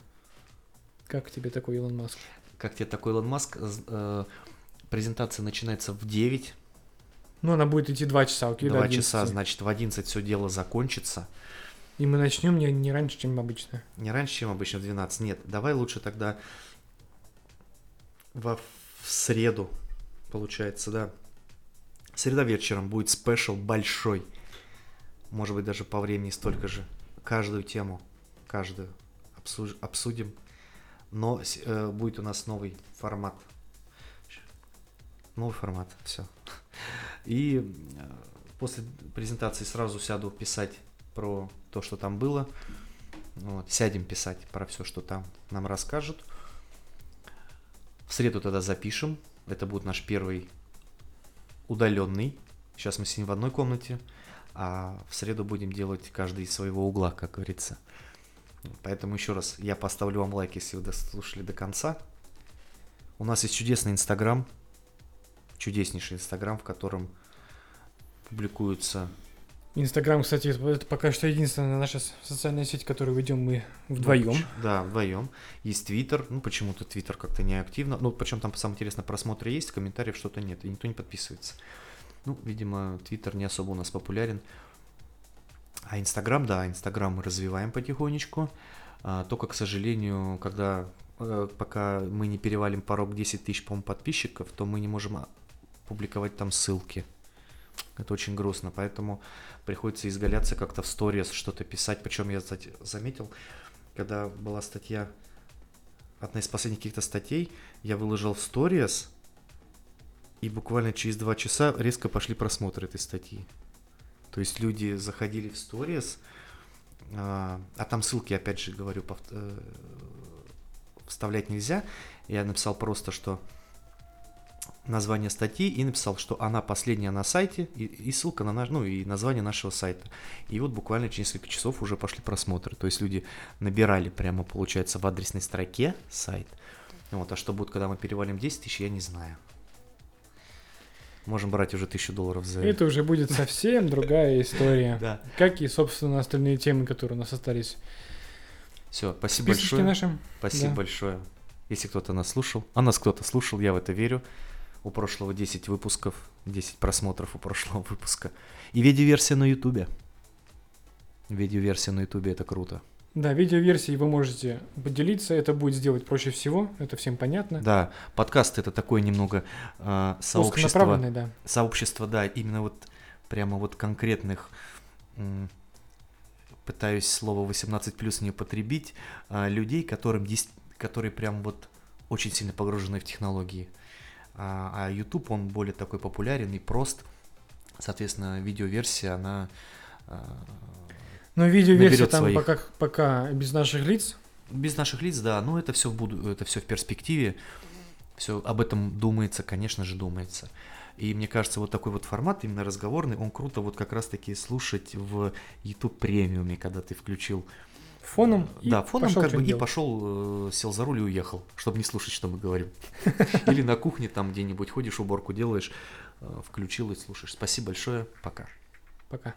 Как тебе такой Илон Маск?
Как тебе такой Илон Маск, э, презентация начинается в 9,
Ну, она будет идти 2 часа, окей, до
2
11.
часа, значит в 11 все дело закончится.
И мы начнем не, не раньше, чем обычно.
Не раньше, чем обычно в 12. Нет, давай лучше тогда во в среду, получается, да. Среда вечером будет спешл большой. Может быть, даже по времени столько же. Каждую тему, каждую обсуж- обсудим. Но э, будет у нас новый формат. Новый формат, все. И э, после презентации сразу сяду писать про то, что там было. Вот, сядем писать про все, что там нам расскажут. В среду тогда запишем. Это будет наш первый удаленный. Сейчас мы сидим в одной комнате, а в среду будем делать каждый из своего угла, как говорится. Поэтому еще раз, я поставлю вам лайк, если вы дослушали до конца. У нас есть чудесный Инстаграм, чудеснейший Инстаграм, в котором публикуются
Инстаграм, кстати, это пока что единственная наша социальная сеть, которую ведем мы вдвоем.
Да, вдвоем. Есть Твиттер. Ну, почему-то Твиттер как-то не активно. Ну, причем там, самое интересное, просмотры есть, комментариев что-то нет, и никто не подписывается. Ну, видимо, Твиттер не особо у нас популярен. А Инстаграм, да, Инстаграм мы развиваем потихонечку. А, только, к сожалению, когда э, пока мы не перевалим порог 10 тысяч, по подписчиков, то мы не можем а, публиковать там ссылки. Это очень грустно, поэтому приходится изгаляться как-то в сторис, что-то писать. Причем я, кстати, заметил, когда была статья, одна из последних каких-то статей, я выложил в сторис, и буквально через два часа резко пошли просмотры этой статьи. То есть люди заходили в сторис, а, а там ссылки, опять же, говорю, повт- э, вставлять нельзя. Я написал просто, что название статьи и написал, что она последняя на сайте и, и ссылка на наш, ну и название нашего сайта. И вот буквально через несколько часов уже пошли просмотры. То есть люди набирали прямо, получается, в адресной строке сайт. Вот, а что будет, когда мы перевалим 10 тысяч, я не знаю. Можем брать уже тысячу долларов за
Это уже будет совсем другая история.
Да.
Как и, собственно, остальные темы, которые у нас остались.
Все, спасибо большое.
наши.
Спасибо
Да.
большое. Если кто-то нас слушал, а нас кто-то слушал, я в это верю. У прошлого 10 выпусков, 10 просмотров у прошлого выпуска. И видеоверсия на Ютубе. Видеоверсия на Ютубе это круто.
Да, видеоверсии вы можете поделиться. Это будет сделать проще всего. Это всем понятно.
Да, подкаст это такое немного э, сообщество.
Да.
Сообщество, да, именно вот прямо вот конкретных пытаюсь слово 18 плюс не употребить, а, людей, которым дес- которые прям вот очень сильно погружены в технологии. А, а YouTube, он более такой популярен и прост. Соответственно, видеоверсия, она а,
Но видеоверсия
Наберет
там
своих.
пока, пока без наших лиц.
без наших лиц, да, но это все в буду, это все в перспективе. Все об этом думается, конечно же, думается. И мне кажется, вот такой вот формат, именно разговорный, он круто вот как раз-таки слушать в YouTube премиуме, когда ты включил
Фоном. и
да, фоном
пошел
как бы и
делать.
пошел, э, сел за руль и уехал, чтобы не слушать, что мы говорим. Или на кухне там где-нибудь ходишь, уборку делаешь, э, включил и слушаешь. Спасибо большое, пока.
Пока.